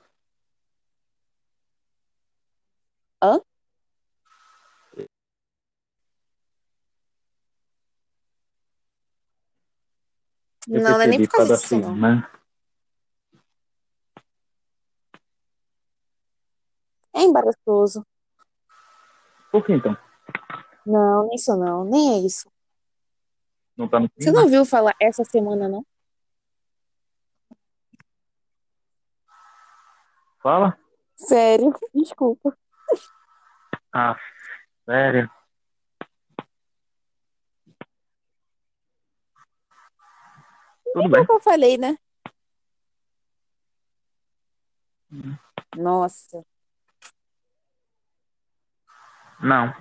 Hã? Eu Não, não é nem por causa disso, não. irmã. É embaraçoso. Por que então? Não, nem isso não. Nem é isso. Não tá no Você clima? não ouviu falar essa semana, não? Fala? Sério? Desculpa. Ah, sério? Tudo bem. Que eu falei, né? Nossa. Não.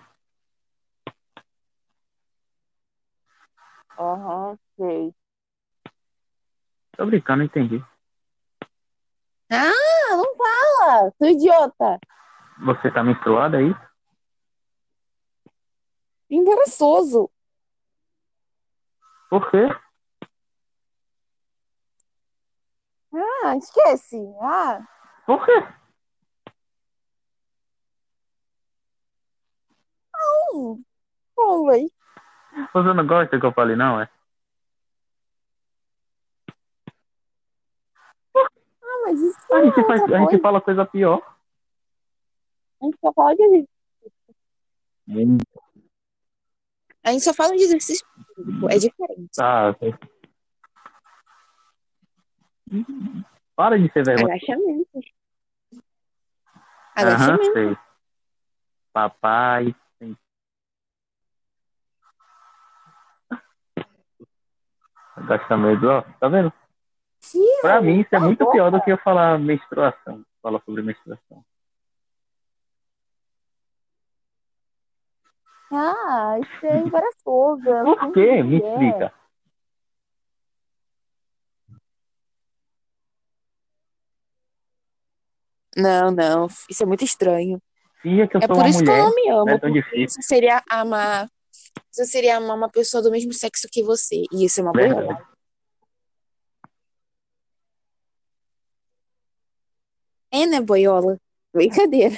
Aham, sei. Tô brincando, entendi. Ah, não fala! Sou idiota! Você tá menstruada aí? Embaraçoso. Por quê? Ah, esquece. Ah, Por quê? não. Bom, véi. Você não gosta que eu falei, não, é? Ah, mas isso A gente, é faz, a gente fala coisa pior. A gente só fala de exercício. A gente só fala de exercício físico. É diferente. Tá. Para de ser vergonha. Agachamentos. Aham, Agachamento. sei. Papai. tem- Agachamento, ó. Tá vendo? Pra mim, isso é muito boca. pior do que eu falar menstruação. Falar sobre menstruação. Ah, isso é embaraçoso. Por sinto quê? que Me é. explica. Não, não. Isso é muito estranho. Que eu É sou por uma isso que eu mulher. não me amo. Não é tão porque difícil. Isso seria amar. Isso seria amar uma pessoa do mesmo sexo que você. E isso é uma. Verdade. É, né, boiola? Brincadeira.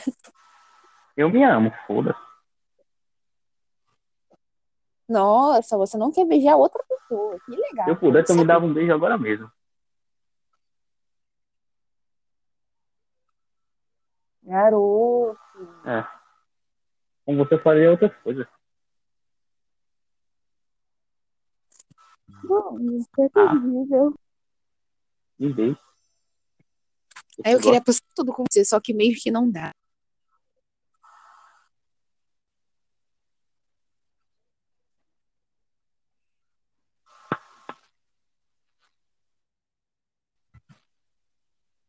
Eu me amo, foda-se. Nossa, você não quer beijar outra pessoa. Que legal. Se eu pudesse, eu me dava um beijo agora mesmo. Garoto. É. Com você faria outras coisas. Não, isso é Ah. terrível. Me deixe. Aí eu queria passar tudo com você, só que meio que não dá.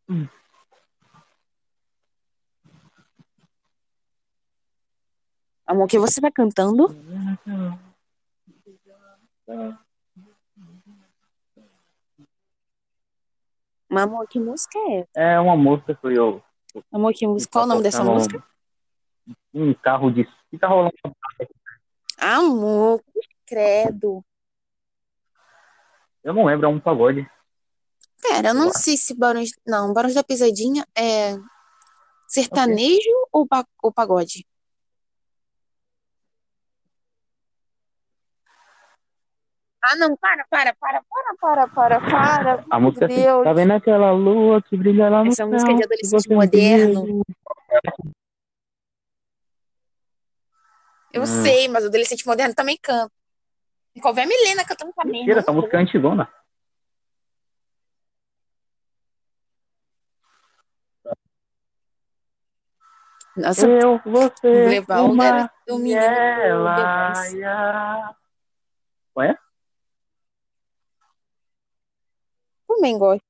Hum. Amor, que você vai cantando? Mas, amor, que música é essa? É uma música que eu. Amor, que música? Qual o nome dessa música? Um carro de. Que tá rolando? Amor, credo. Eu não lembro, é um pagode. Pera, eu não Eu sei se Barões. Não, Barões da Pisadinha é sertanejo ou, pa... ou pagode? Ah, não, para, para, para, para, para, para, para. A música assim, Deus. tá vendo aquela lua que brilha lá no Essa céu? música é de adolescente moderno. Eu Hum. sei, mas o adolescente moderno também canta. E qual a Milena cantando também. Mentira, essa música é antigona. Nossa, Eu, você, Vou levar o garoto do menino ela. ia. Ué? Também gosto.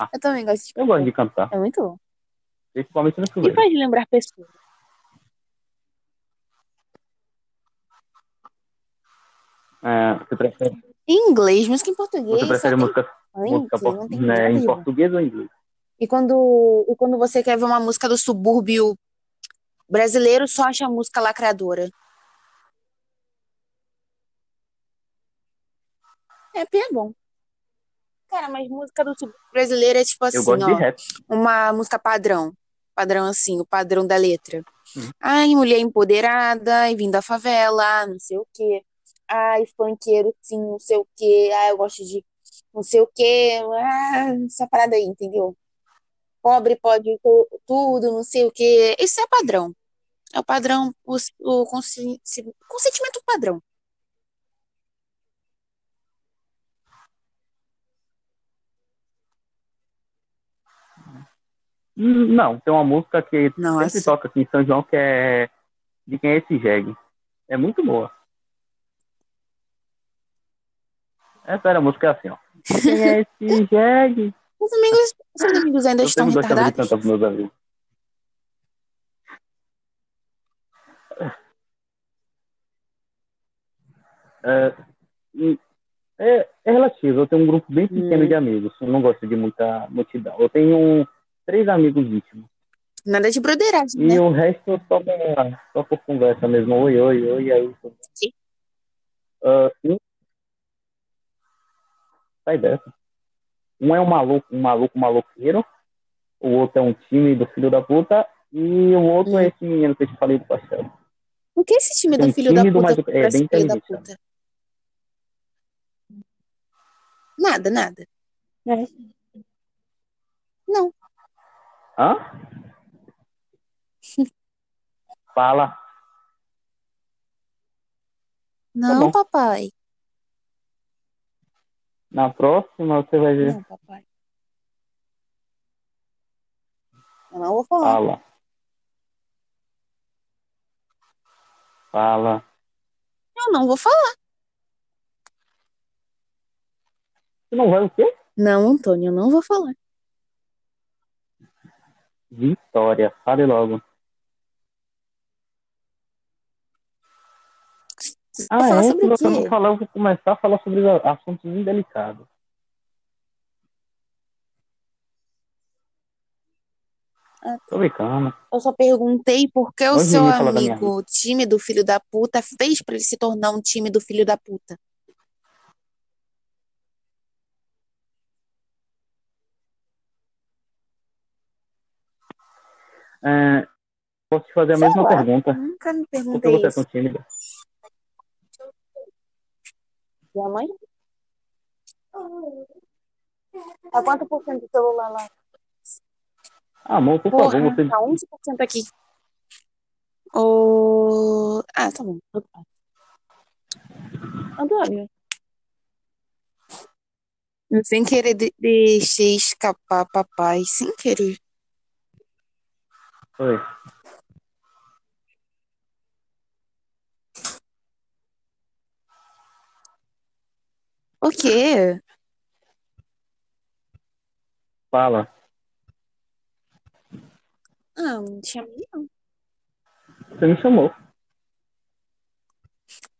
Ah. Eu também gosto de Eu gosto de cantar, É muito bom. principalmente no E chuveiro. faz lembrar pessoas. É, você prefere, Em inglês, música em português. você prefere música, tem música por- né, em português ou em inglês? E quando, e quando você quer ver uma música do subúrbio brasileiro, só acha a música lacradora. É, bem bom. Cara, mas música do brasileiro é tipo Eu assim, gosto de ó. rap. uma música padrão. Padrão assim, o padrão da letra. Hum. Ai, mulher empoderada, e vindo da favela, não sei o quê. Ai, funkeiro, sim, não sei o quê. Ai, eu gosto de não sei o quê. Ah, essa parada aí, entendeu? Pobre pode tu- tudo, não sei o quê. Isso é padrão. É o padrão, o, o consentimento padrão. Não, tem uma música que Nossa. sempre toca aqui em São João que é de quem é esse jegue. É muito boa. Essa era a música é assim, ó. Quem é esse jegue? Os amigos, seus amigos ainda Eu estão de retardados? pros meus amigos. É, é, é relativo. Eu tenho um grupo bem pequeno Hum. de amigos. Eu não gosto de muita multidão. Eu tenho três amigos íntimos. Nada de broderagem, E né? o resto só, pra, só por conversa mesmo. Oi, oi, oi. Aí, Sim. Ah, um... Sai dessa. Um é um maluco, um maluco maloqueiro. O outro é um time do filho da puta. E o outro Hum. é esse menino que eu te falei do pastel. O que é esse time do um filho da tímido, puta? é bem filho da puta? Nada, nada. É. Não. Hã? Fala. Não, bom. papai. Na próxima você vai ver. Não, papai. Eu não vou falar. Fala. Fala. Eu não vou falar. Você não vai o quê? Não, Antônio, eu não vou falar. Vitória. Fale logo. Ah, é? sobre Se o você não quê? falar, eu vou começar a falar sobre assuntos indelicados. Ah, Tô brincando. Eu só perguntei por que o Hoje seu amigo, time do filho da puta, fez pra ele se tornar um time do filho da puta. É, posso te fazer a Sei mesma lá. pergunta. Nunca me Por que perguntei você é isso. tão tímida? Minha mãe? Tá quanto por cento do celular lá? Ah, amor, por Porra, favor, você. tá 11% aqui. O... Ah, tá bom. Adoro. Eu sem querer de- deixei escapar papai, sem querer. Oi. O quê? Fala. Ah, não te chamei não. Você me chamou.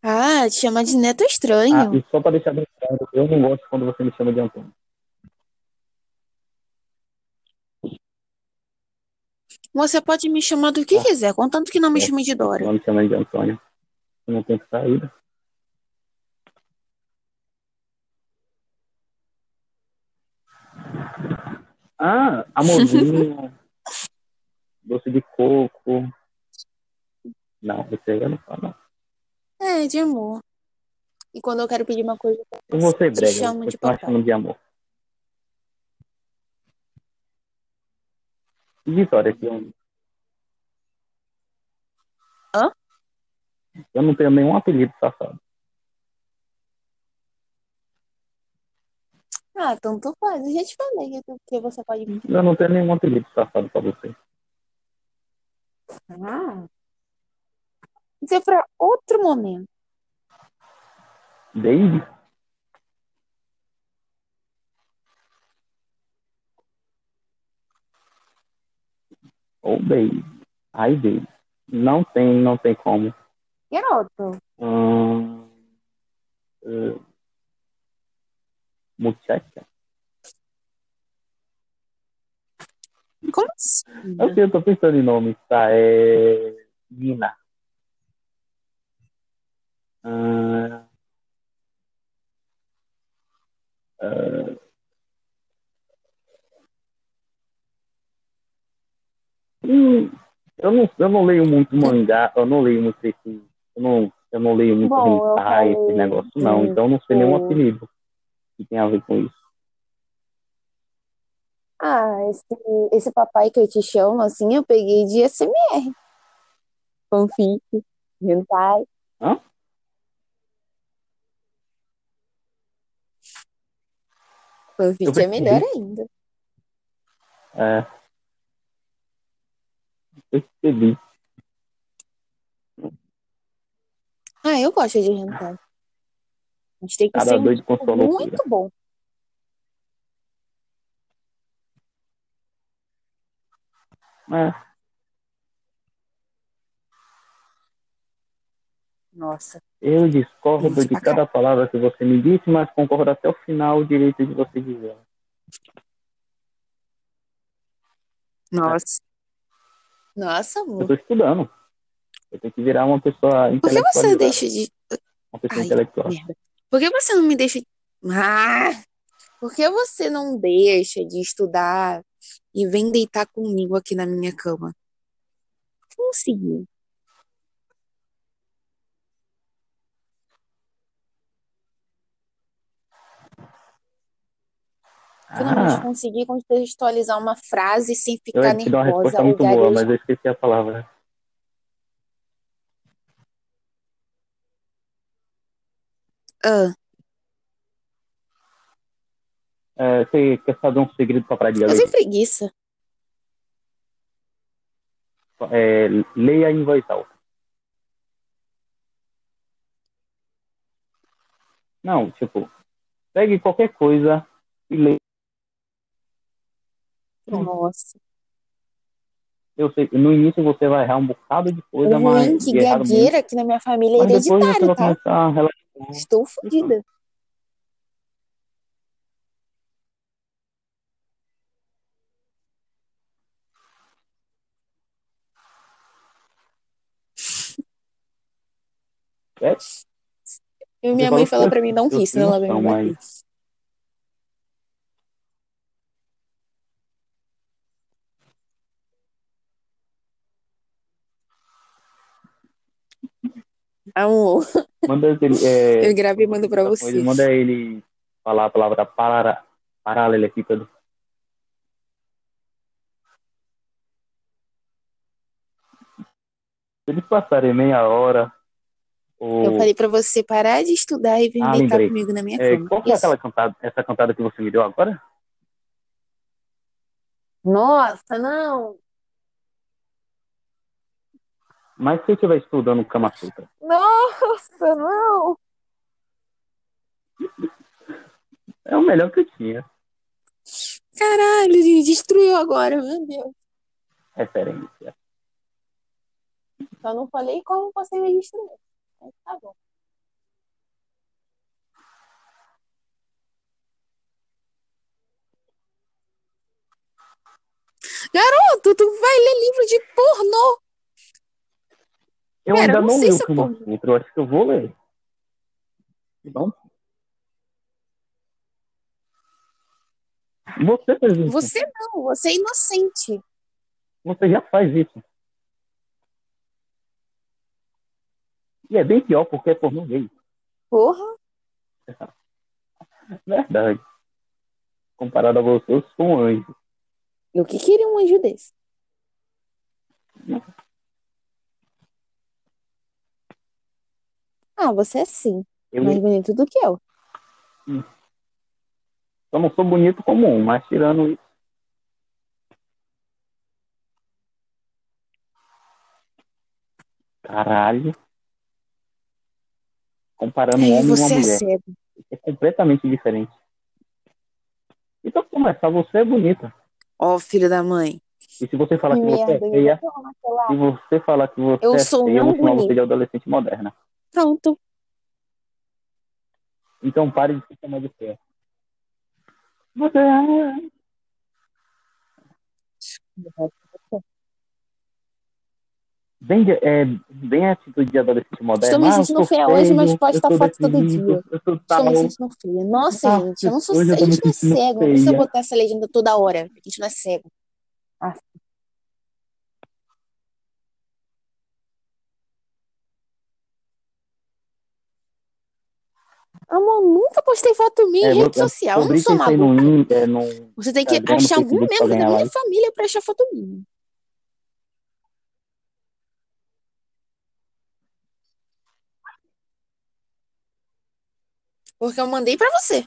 Ah, te chamar de neto é Ah, estranho. e só pra deixar bem claro, eu não gosto quando você me chama de Antônio. Você pode me chamar do que Ah. quiser, contanto que não me chame de Dora. Não me chama de Antônio. Eu não tenho saída. Ah, amorzinho. doce de coco. Não, aí eu não falo. não. É, de amor. quando eu quero pedir uma coisa, Eu te brega, chamo vou de papai. chamando de amor. Vitória, que eu... Hã? Eu não tenho nenhum apelido safado. Ah, tanto faz. Eu já te falei que você pode. Eu não tenho nenhum apelido safado pra você. Ah. Isso é pra outro momento. Baby? Ou baby. Ai, baby. Não tem, não tem como. Garoto. Hum, eh, muchacha? Como assim? Que eu tô pensando em nome, tá? É. Nina. Ah, ah, hum, eu, não, eu não leio muito mangá, eu não leio muito esse. Eu não, eu não leio muito Bom, hentai, esse negócio, não. Então eu não sei nenhum apelido que tem a ver com isso. Ah, esse, esse papai que eu te chamo, assim, eu peguei de SMR. Fanfic, hentai. Hã? Fanfic é melhor ainda. É. Eu percebi. Ah, eu gosto de hentai. Mas tem que Cada ser sua loucura. muito bom. É. Nossa. Eu discordo Isso de cada palavra que você me disse, mas concordo até o final o direito de você dizer. Nossa. Nossa, Eu amor. estou estudando. Eu tenho que virar uma pessoa Por que você deixa de. Uma pessoa Ai, intelectual. merda. Por que você não me deixa. Ah! Por que você não deixa de estudar e vem deitar comigo aqui na minha cama? Consegui. Finalmente Ah, consegui contextualizar uma frase sem eu ficar ia te dar uma nervosa resposta muito boa, mas eu esqueci a palavra. Ah, É, você quer saber um segredo para praia de eu galera? tenho preguiça. É, leia em voz alta. Não, tipo, pegue qualquer coisa e leia. Nossa. Eu sei, no início você vai errar um bocado de coisa, ruim mas é que muito. gagueira aqui na minha família é Mas hereditário, tá? Estou fodida. É, E minha mãe falou que pra mim não rir, senão ela vai me bater. mas- Amor, Manda ele, é, eu gravei e mando pra com você. ele, manda ele falar a palavra para, paralelepípedo. Eles passarem meia hora, ou... Eu falei pra você parar de estudar e vir Ah, deitar lembrei. comigo na minha É, cama. qual Isso. aquela cantada, essa cantada que você me deu agora? Nossa, não! Mas se eu estiver estudando Kama Sutra, Nossa, não! é o melhor que eu tinha. Caralho, destruiu agora, meu Deus. Referência. Só não falei como você me destruiu. Mas tá bom. Garoto, tu vai ler livro de pornô? Eu Pera, ainda eu não não li o é pornô. Sutra, eu acho que eu vou ler. Não. Você fez isso. Você não, você é inocente. Você já faz isso. E é bem pior porque é pornô gay. Porra. Verdade. Comparado a você, eu sou um anjo. Eu que queria um anjo desse. Ah, você é sim. Eu Mais bonito do que eu. só não sou bonito como um, mas tirando isso. Caralho. Comparando um homem e uma é mulher. cego. É completamente diferente. Então, começar, você é bonita. Ó, filho da mãe. E se você falar Que que você é eu feia, se você falar que você Eu é sou feia, eu não vou chamar você de adolescente moderna. Pronto. Então pare de se chamar de feia. Você é. Bem, é, bem a atitude de adolescente moderno. Estou me Ah, sentindo feia hoje, mas eu sou foto todo dia. Eu sou Estou me sentindo feia. Nossa, Ah, gente, eu não sou hoje A gente não é cego. Não precisa feia. botar essa legenda toda hora. A gente não é cego. Ah. Amor, nunca postei foto minha É, em rede social. Eu não sou aí no, maluca. in- é, no Você tem que Instagram, achar algum membro da minha like. família pra achar foto minha. Porque eu mandei pra você.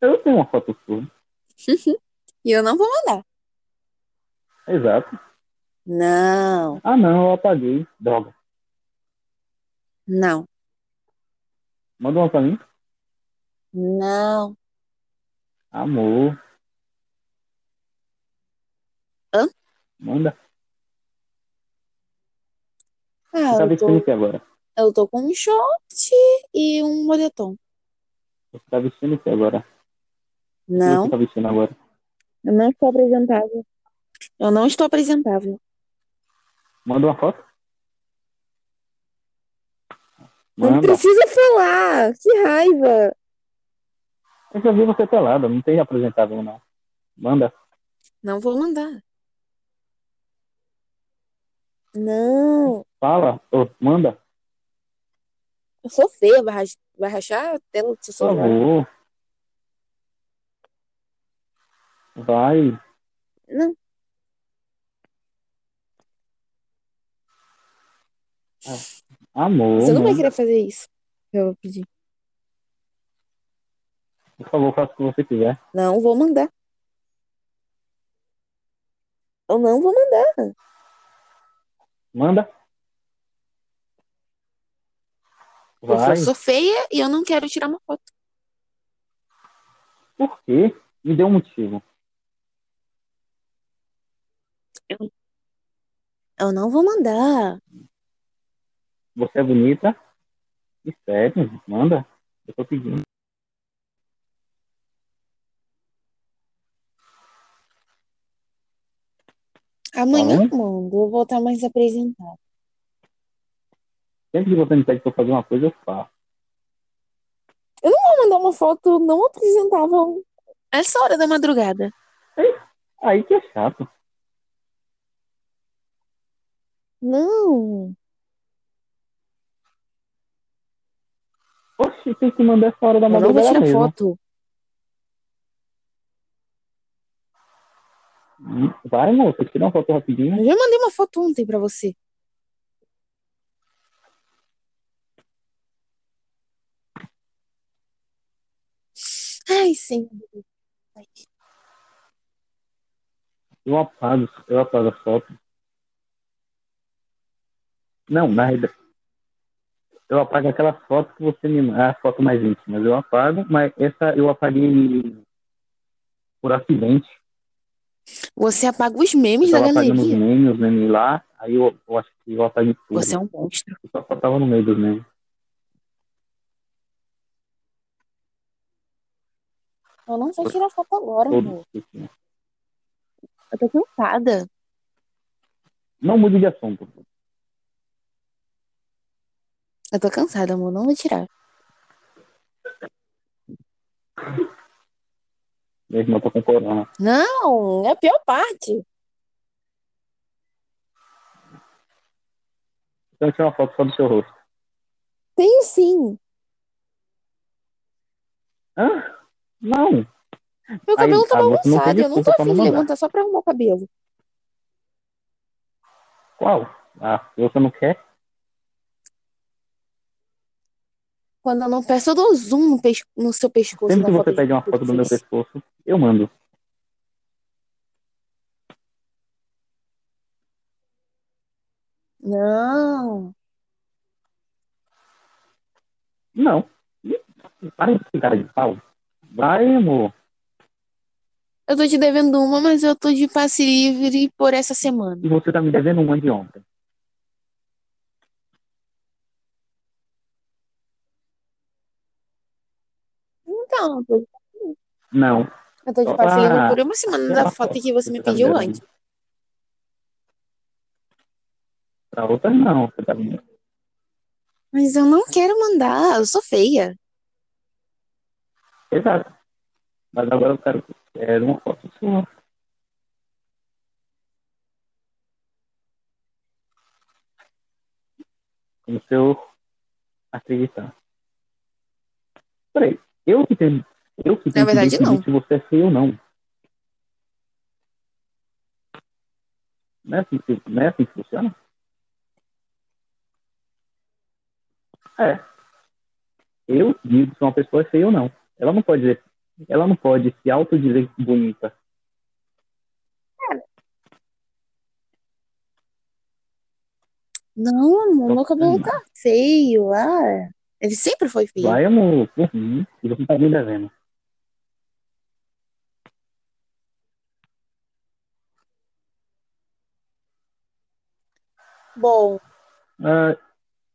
Eu tenho uma foto sua. E eu não vou mandar. Exato. Não, Ah, não, eu apaguei. Droga. Não, Manda uma pra mim. não. Amor. Hã? Manda. Ah, Você tá vestindo o tô, que agora? eu tô com um short e um moletom. Você tá vestindo o que agora? Não, você tá vestindo agora? eu não estou apresentável. Eu não estou apresentável. Manda uma foto. Não Manda. precisa falar. Que raiva. Eu já vi você pelada, não tem apresentável não. Manda. Não vou mandar. Não. Fala. Manda. Eu sou feia. Vai rach- vai rachar a tela do seu Por celular. favor. Vai. Não. Amor. Você não vai manda. querer fazer isso. Eu vou pedir. Por favor, faça o que você quiser. Não vou mandar. Eu não vou mandar. Manda. Vai. eu sou feia e eu não quero tirar uma foto. Por quê? Me dê um motivo. Eu não vou mandar. Você é bonita? E sério, manda. Eu tô pedindo. Amanhã Tá eu mando. Eu vou estar mais apresentável. Sempre que você me pede pra eu fazer uma coisa, eu faço. Vou mandar uma foto não apresentável essa hora da madrugada. Aí que é chato. Não. Oxe, tem que mandar essa hora da Eu não vou madrugada tirar foto. Hum, Vai, moça, tira uma foto rapidinho. Eu já mandei uma foto ontem pra você. Ai, sim. Eu apago, eu apago a foto. Não, na realidade, eu apago aquela foto que você me manda, a foto mais íntima. Eu apago, mas essa eu apaguei por acidente. Você apaga os memes da apagando os galeria. memes, os memes lá, aí eu, eu acho que eu apaguei tudo. Você é um monstro. Eu só tava no meio dos memes. Eu não vou tirar foto agora, amor. assim. Eu tô cansada. Não mude de assunto. Eu tô cansada, amor. Não vou tirar. Meu irmão tá com corona. Não, é a pior parte. Então eu tiro uma foto só do seu rosto. Tenho sim. Hã? Não. Meu Aí, cabelo tá não tem bagunçado. Eu não tô afim de levantar só pra arrumar o cabelo. Qual? Ah, você não quer? Quando eu não peço, eu dou zoom no, pes- no seu pescoço Sempre que você pede uma foto do meu pescoço, eu mando. Não. Não. Para de cara de pau. Vai, amor. Eu tô te devendo uma, mas eu tô de passe livre por essa semana. E você tá me devendo uma de ontem. Tô de, Não. eu tô de Só passe livre pra por uma semana da foto que você me tá pediu antes. Pra outra não. Você tá me... Mas eu não quero mandar, eu sou feia. Exato. Mas agora eu quero, quero uma foto sua. Como se eu acreditar. Peraí. Eu que tenho, eu que tenho que verdade, decidir não. se você é feio ou não. Não é assim que, não é assim que funciona? É. Eu digo se uma pessoa é feia ou não. Ela não pode dizer, ela não pode se autodizer bonita. Não, amor, meu cabelo tá feio. Ah, ele sempre foi feio. Vai, amor, por mim, e você tá me devendo. Bom, Ah,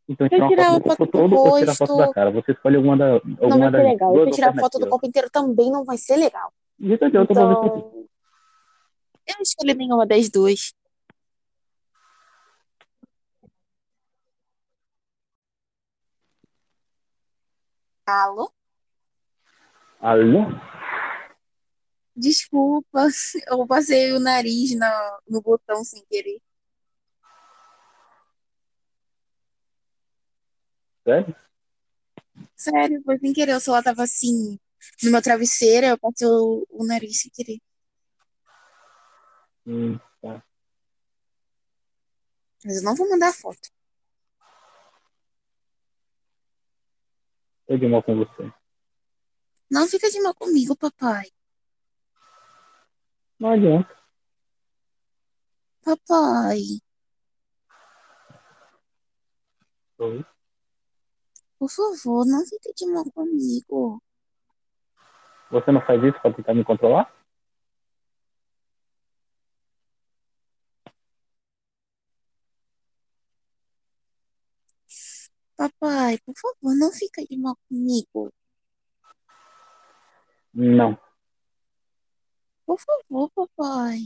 então, tirar tirar uma foto do corpo todo ou tirar foto rosto, da cara? Você escolhe alguma, da, não alguma vai ser das legal. Se duas tirar foto do corpo inteiro também não vai ser legal. Ver se eu Então, eu não escolhi nenhuma das duas. Alô? Alô? Desculpa, eu passei o nariz na, no botão sem querer. Sério? Sério, foi sem querer. O celular tava assim, no meu travesseiro, eu passei o, o nariz sem querer. Hum, tá. Mas eu não vou mandar foto. Tô de mal com você. Não fica de mal comigo, papai. Não adianta. Papai, Oi. por favor, não fica de mal comigo. Você não faz isso pra tentar me controlar? Papai, por favor, não fica de mal comigo. Não. Por favor, papai.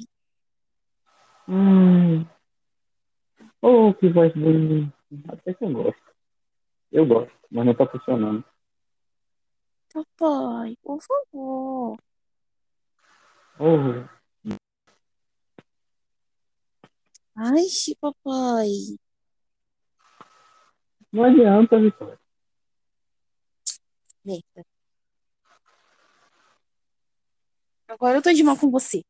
Hum. Oh, que voz bonita. Até que eu gosto. Eu gosto, mas não tá funcionando. Papai, por favor. Oh, Ai, papai. Não adianta, Vitória. Merda. Agora eu tô de mal com você.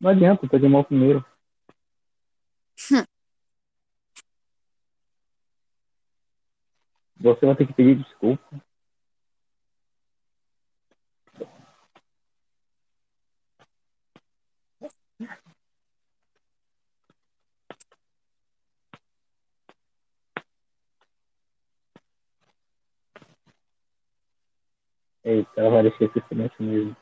Não adianta, tô de mal primeiro. Hum. Você vai ter que pedir desculpa. Eita, ela vai deixar esse silêncio mesmo.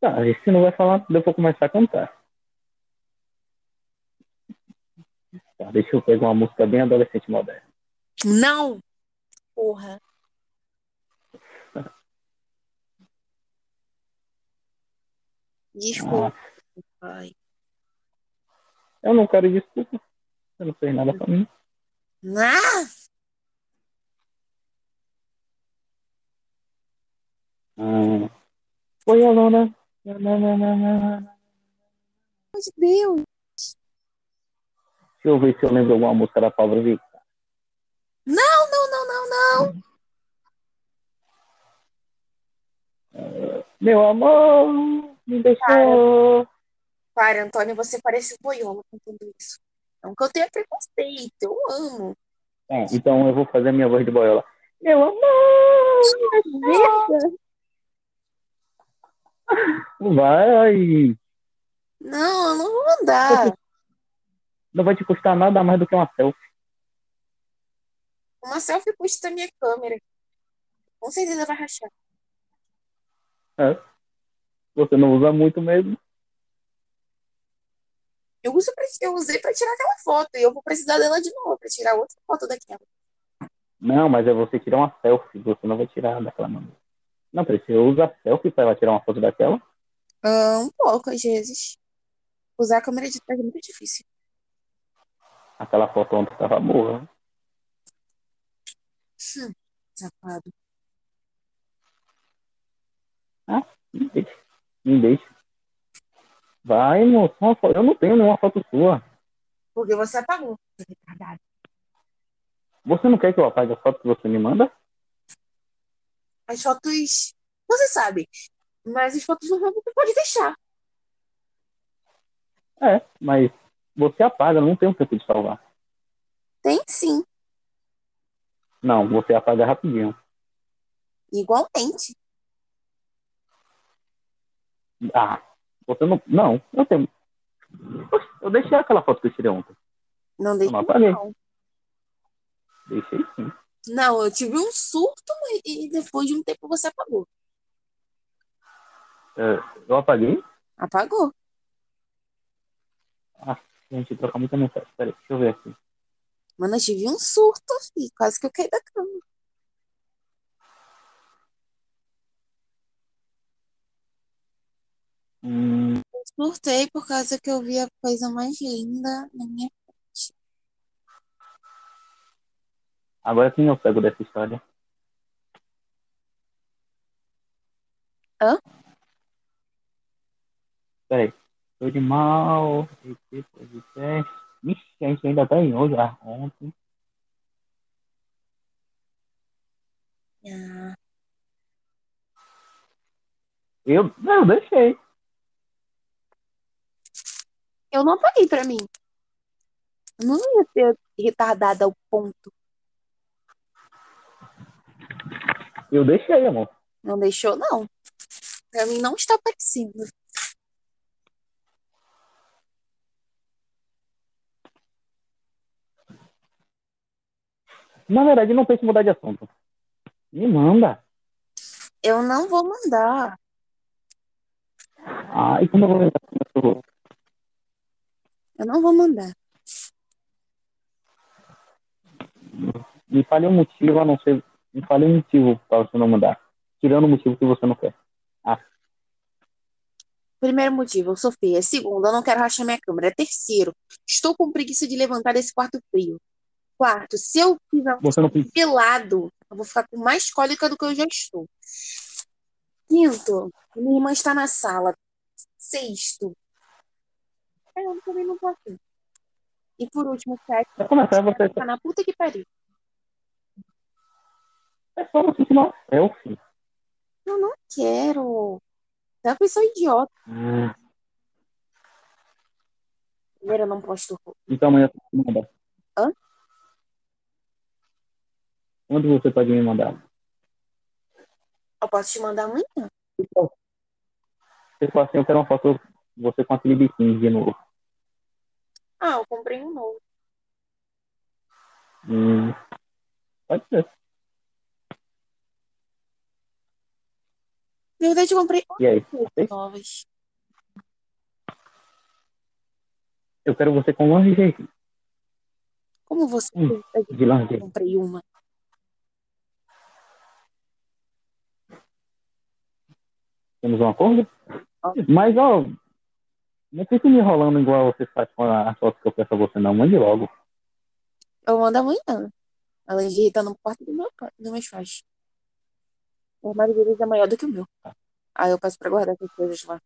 Tá, se não vai falar, eu vou começar a cantar. Tá, deixa eu pegar uma música bem adolescente moderna. Não! Porra. Desculpa, Ah, papai. eu não quero desculpa. Você não fez nada pra mim. Ah! Ah, foi a Lona. Na, na, na, na, na. Meu Deus! eu ver se eu lembro alguma música da Pablo Vittar. Não, não, não, não, não. Meu amor, me deixou. Para, Antônio, você parece boiola contando isso. Não que eu tenha preconceito, eu amo. É, então eu vou fazer a minha voz de boiola. Meu amor, me deixou. Vai. Não, eu não vou mandar. Não vai te custar nada mais do que uma selfie. Uma selfie custa minha câmera. Com certeza vai rachar. É. Você não usa muito mesmo. Eu, uso pra, eu usei pra tirar aquela foto e eu vou precisar dela de novo pra tirar outra foto daquela. Não, mas é você tirar uma selfie. Você não vai tirar daquela maneira. Não, precisa usar selfie pra ela tirar uma foto daquela. Ah, um pouco, às vezes. Usar a câmera de trás é muito difícil. Aquela foto ontem tava boa. né? Hum, safado. Me deixa. Me deixa. Vai, moço. Eu não tenho nenhuma foto sua. Porque você apagou. retardado. Você não quer que eu apague a foto que você me manda? As fotos. Você sabe. Mas as fotos normais você pode deixar. É, mas você apaga, não tem um tempo de salvar. Tem sim. Não, você apaga rapidinho. Igualmente. Ah, você não. Não, eu tenho. Eu deixei aquela foto que eu tirei ontem. Não deixa. não apaguei. Não. Deixei sim. Não, eu tive um surto e depois de um tempo você apagou. É, eu apaguei? Apagou. Ah, gente, troca muita mensagem. Peraí, deixa eu ver aqui. Mano, eu tive um surto e quase que eu caí da cama. Hum, Surtei por causa que eu vi a coisa mais linda na minha frente. Agora quem é o cego dessa história? Hã? Peraí. Tô de mal. Ixi, a gente ainda tá em hoje, ah, ontem. Ah, Eu, não, eu deixei. Eu não apaguei pra mim. Eu não ia ser retardada ao ponto. Eu deixei, amor. Não deixou, não. Pra mim não está aparecendo. Na verdade, não pense em mudar de assunto. Me manda. Eu não vou mandar. Ah, e como eu vou sou? Eu não vou mandar. Me fale um motivo, a não ser. Me fale um motivo para você não mandar. Tirando o motivo que você não quer. Primeiro motivo, feia. Segundo, eu não quero rachar minha câmera. Terceiro, estou com preguiça de levantar desse quarto frio. Quarto, se eu fizer um pelado, eu vou ficar com mais cólica do que eu já estou. Quinto, minha irmã está na sala. Sexto, eu também não posso. E por último, sétimo, você tá na puta que pariu. É só você tirar uma selfie. Eu não quero. Eu pessoa idiota. Hum, Primeiro, eu não posto então amanhã você me mandar. Hã? Onde você pode me mandar? Eu posso te mandar amanhã. Se for assim, eu quero uma foto você com aquele biquíni de novo. Ah, eu comprei um novo. Hum, pode ser. Na verdade, eu comprei E aí? novas. Eu quero você com lingerie. Como você Hum? De Eu lingerie. comprei uma. Temos um acordo? Ó. Mas, ó, não fique me enrolando igual você faz com as fotos que eu peço a você, não. Mande logo. Eu mando amanhã. A lingerie tá no quarto do meu pai, dos meus pais. O armário deles é maior do que o meu. Aí eu peço pra guardar essas coisas lá.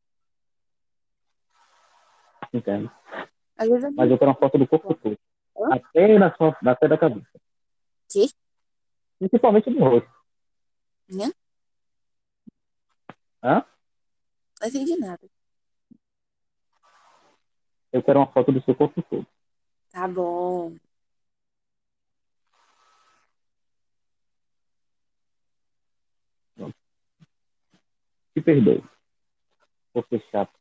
Entendo. Às vezes é Mas eu quero uma foto do corpo todo. Hã? Até na sua, até da cabeça. Que? Principalmente no rosto. Né? Hã? Não entendi nada. Eu quero uma foto do seu corpo todo. Tá bom. Te perdoe. Por ser chato.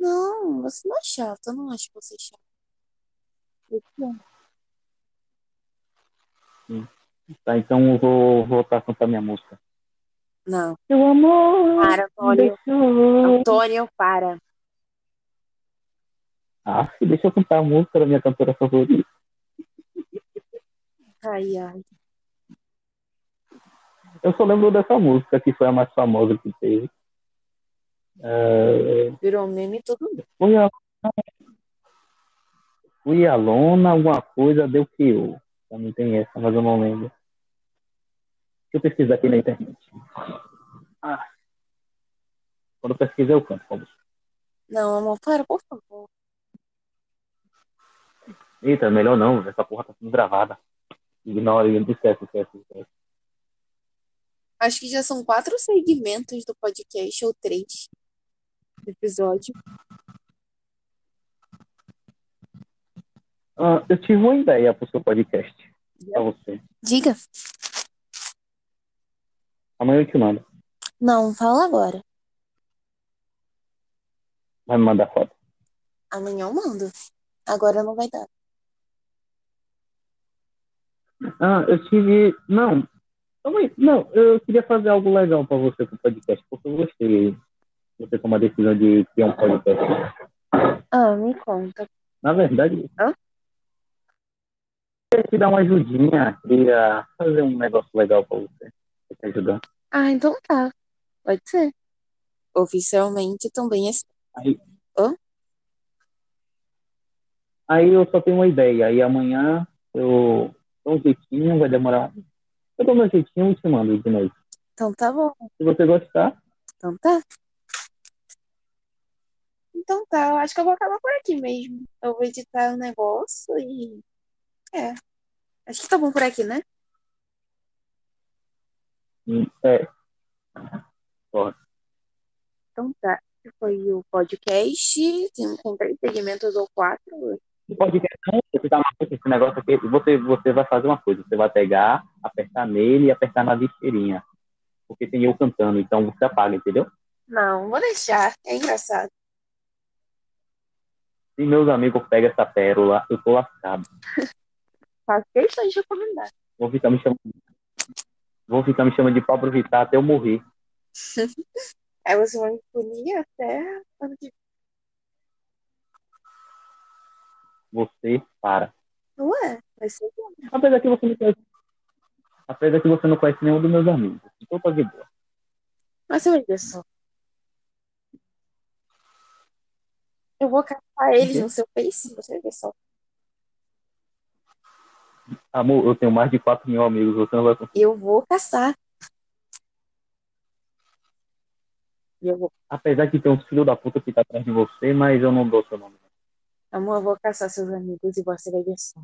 Não, você não é chato. Eu não acho você chato. Eu te amo. Tá, então eu vou voltar a cantar minha música. Não. Seu amor Para, Antônio. deixou. Antônio, para. Ah, deixa eu cantar a música da minha cantora favorita. Ai, ai. Eu só lembro dessa música, que foi a mais famosa que teve. É, Virou meme todo mundo. Fui a, fui lona, alguma coisa deu que eu. Também tem essa, mas eu não lembro. Deixa eu pesquisar aqui na internet. Ah. Quando eu pesquisar, eu canto. Vamos. Não, amor, para, por favor. Eita, melhor não, essa porra tá sendo gravada. Ignora, esquece, esquece, esquece. Acho que já são quatro segmentos do podcast, ou três do episódio. Ah, eu tive uma ideia pro seu podcast. Pra você. Diga. Amanhã eu te mando. Não, fala agora. Vai me mandar foto. Amanhã eu mando. Agora não vai dar. Ah, eu tive. Não. Calma aí. Não, eu queria fazer algo legal pra você com o podcast, porque eu gostei você tomar a decisão de criar um podcast. Ah, me conta. Na verdade, Hã? eu queria te dar uma ajudinha, queria fazer um negócio legal pra você. Pra te ajudar. Ah, então tá. Pode ser. Oficialmente também é. Aí, Hã? aí eu só tenho uma ideia. Aí amanhã eu dou um jeitinho, vai demorar. Eu dou meu jeitinho e te mando de noite. Então tá bom. Se você gostar, Então tá. Então tá, eu acho que eu vou acabar por aqui mesmo. Eu vou editar o negócio e. É. Acho que tá bom por aqui, né? hum, é. Ó, Então tá. Esse Foi o podcast. Tem, tem três segmentos ou quatro. O podcast não, você tá maluco, esse negócio aqui, você, você vai fazer uma coisa, você vai pegar, apertar nele e apertar na lixeirinha. Porque tem eu cantando, então você apaga, entendeu? Não, vou deixar. É engraçado. Se meus amigos pegam essa pérola, eu tô lascado. Faço questão de recomendar. Vou ficar me chamando. Vou ficar me chamando de Pablo Vittar até eu morrer. Aí você vai me punir até ano que Você para. Ué, vai ser bom. Apesar que você não conhece. Apesar que você não conhece nenhum dos meus amigos. Então tá de boa. Mas ver só. Eu vou caçar eles no seu Face, você ver só. Amor, eu tenho mais de 4 mil amigos, você não vai conseguir. Eu vou caçar. Eu vou, Apesar que tem uns filhos da puta que tá atrás de você, mas eu não dou seu nome. Amor, eu vou caçar seus amigos e você vai ver só.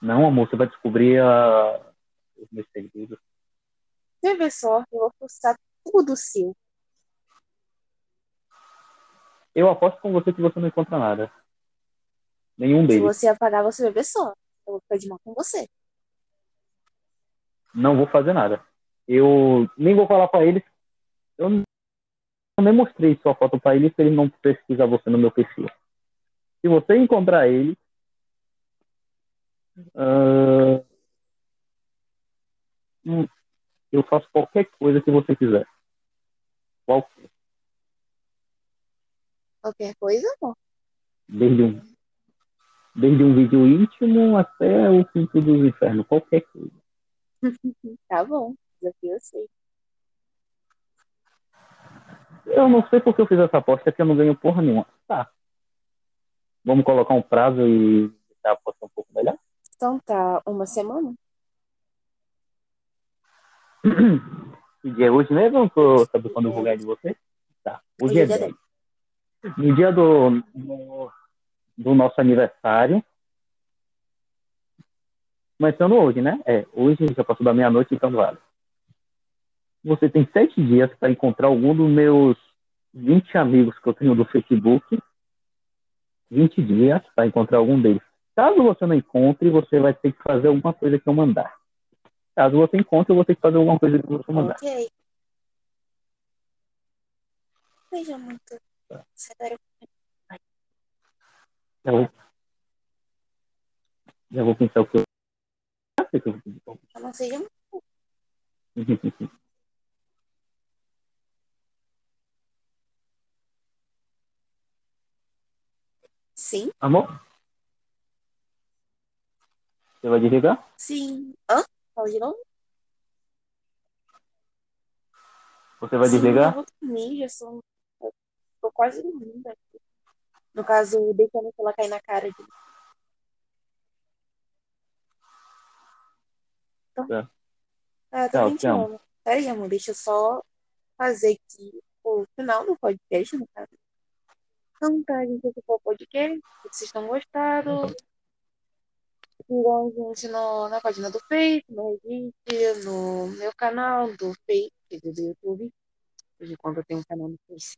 Não, amor, você vai descobrir os meus segredos. Você ver só, eu vou postar tudo seu. Eu aposto com você que você não encontra nada. Nenhum Se deles. você apagar, você vai ver só. Eu vou ficar de mal com você. Não vou fazer nada. Eu nem vou falar pra eles. Eu nem mostrei sua foto pra eles se eles não pesquisar você no meu perfil. Se você encontrar ele, hum, eu faço qualquer coisa que você quiser. Qualquer. Qualquer coisa, amor. Desde um, desde um vídeo íntimo até o quinto dos infernos. Qualquer coisa. Tá bom. Desafio eu sei. Eu não sei porque eu fiz essa aposta que eu não ganho porra nenhuma. Tá. Vamos colocar um prazo e deixar a aposta um pouco melhor? Então tá, uma semana? Que dia é hoje mesmo? Pra saber quando eu vou ganhar de você? Tá. Hoje é Hoje é 10. No dia do. No, do nosso aniversário. Começando hoje, né? É, hoje já passou da meia-noite, então vale. Você tem sete dias para encontrar algum dos meus 20 amigos que eu tenho do Facebook. 20 dias para encontrar algum deles. Caso você não encontre, você vai ter que fazer alguma coisa que eu mandar. Caso você encontre, eu vou ter que fazer alguma coisa que você mandar. Ok. Seja muito. Já vou, já vou pensar o que eu. Eu não seja muito. Sim, Amor? Você vai desligar? sim. Hã? Fala de novo? Você vai Sim, eu desligar? vou dormir, já sou. eu Tô quase dormindo aqui. No caso, deixando ela cair na cara de. Tá. Ah, Tchau, também te te amo. amo. Peraí, amor, deixa eu só fazer aqui o final do podcast, no caso. Então tá, gente, esse foi o podcast. Vocês tenham gostado. Sigam a gente no, na página do Face, no Reddit, no meu canal do Face, do YouTube. De quando eu tenho um canal no Face.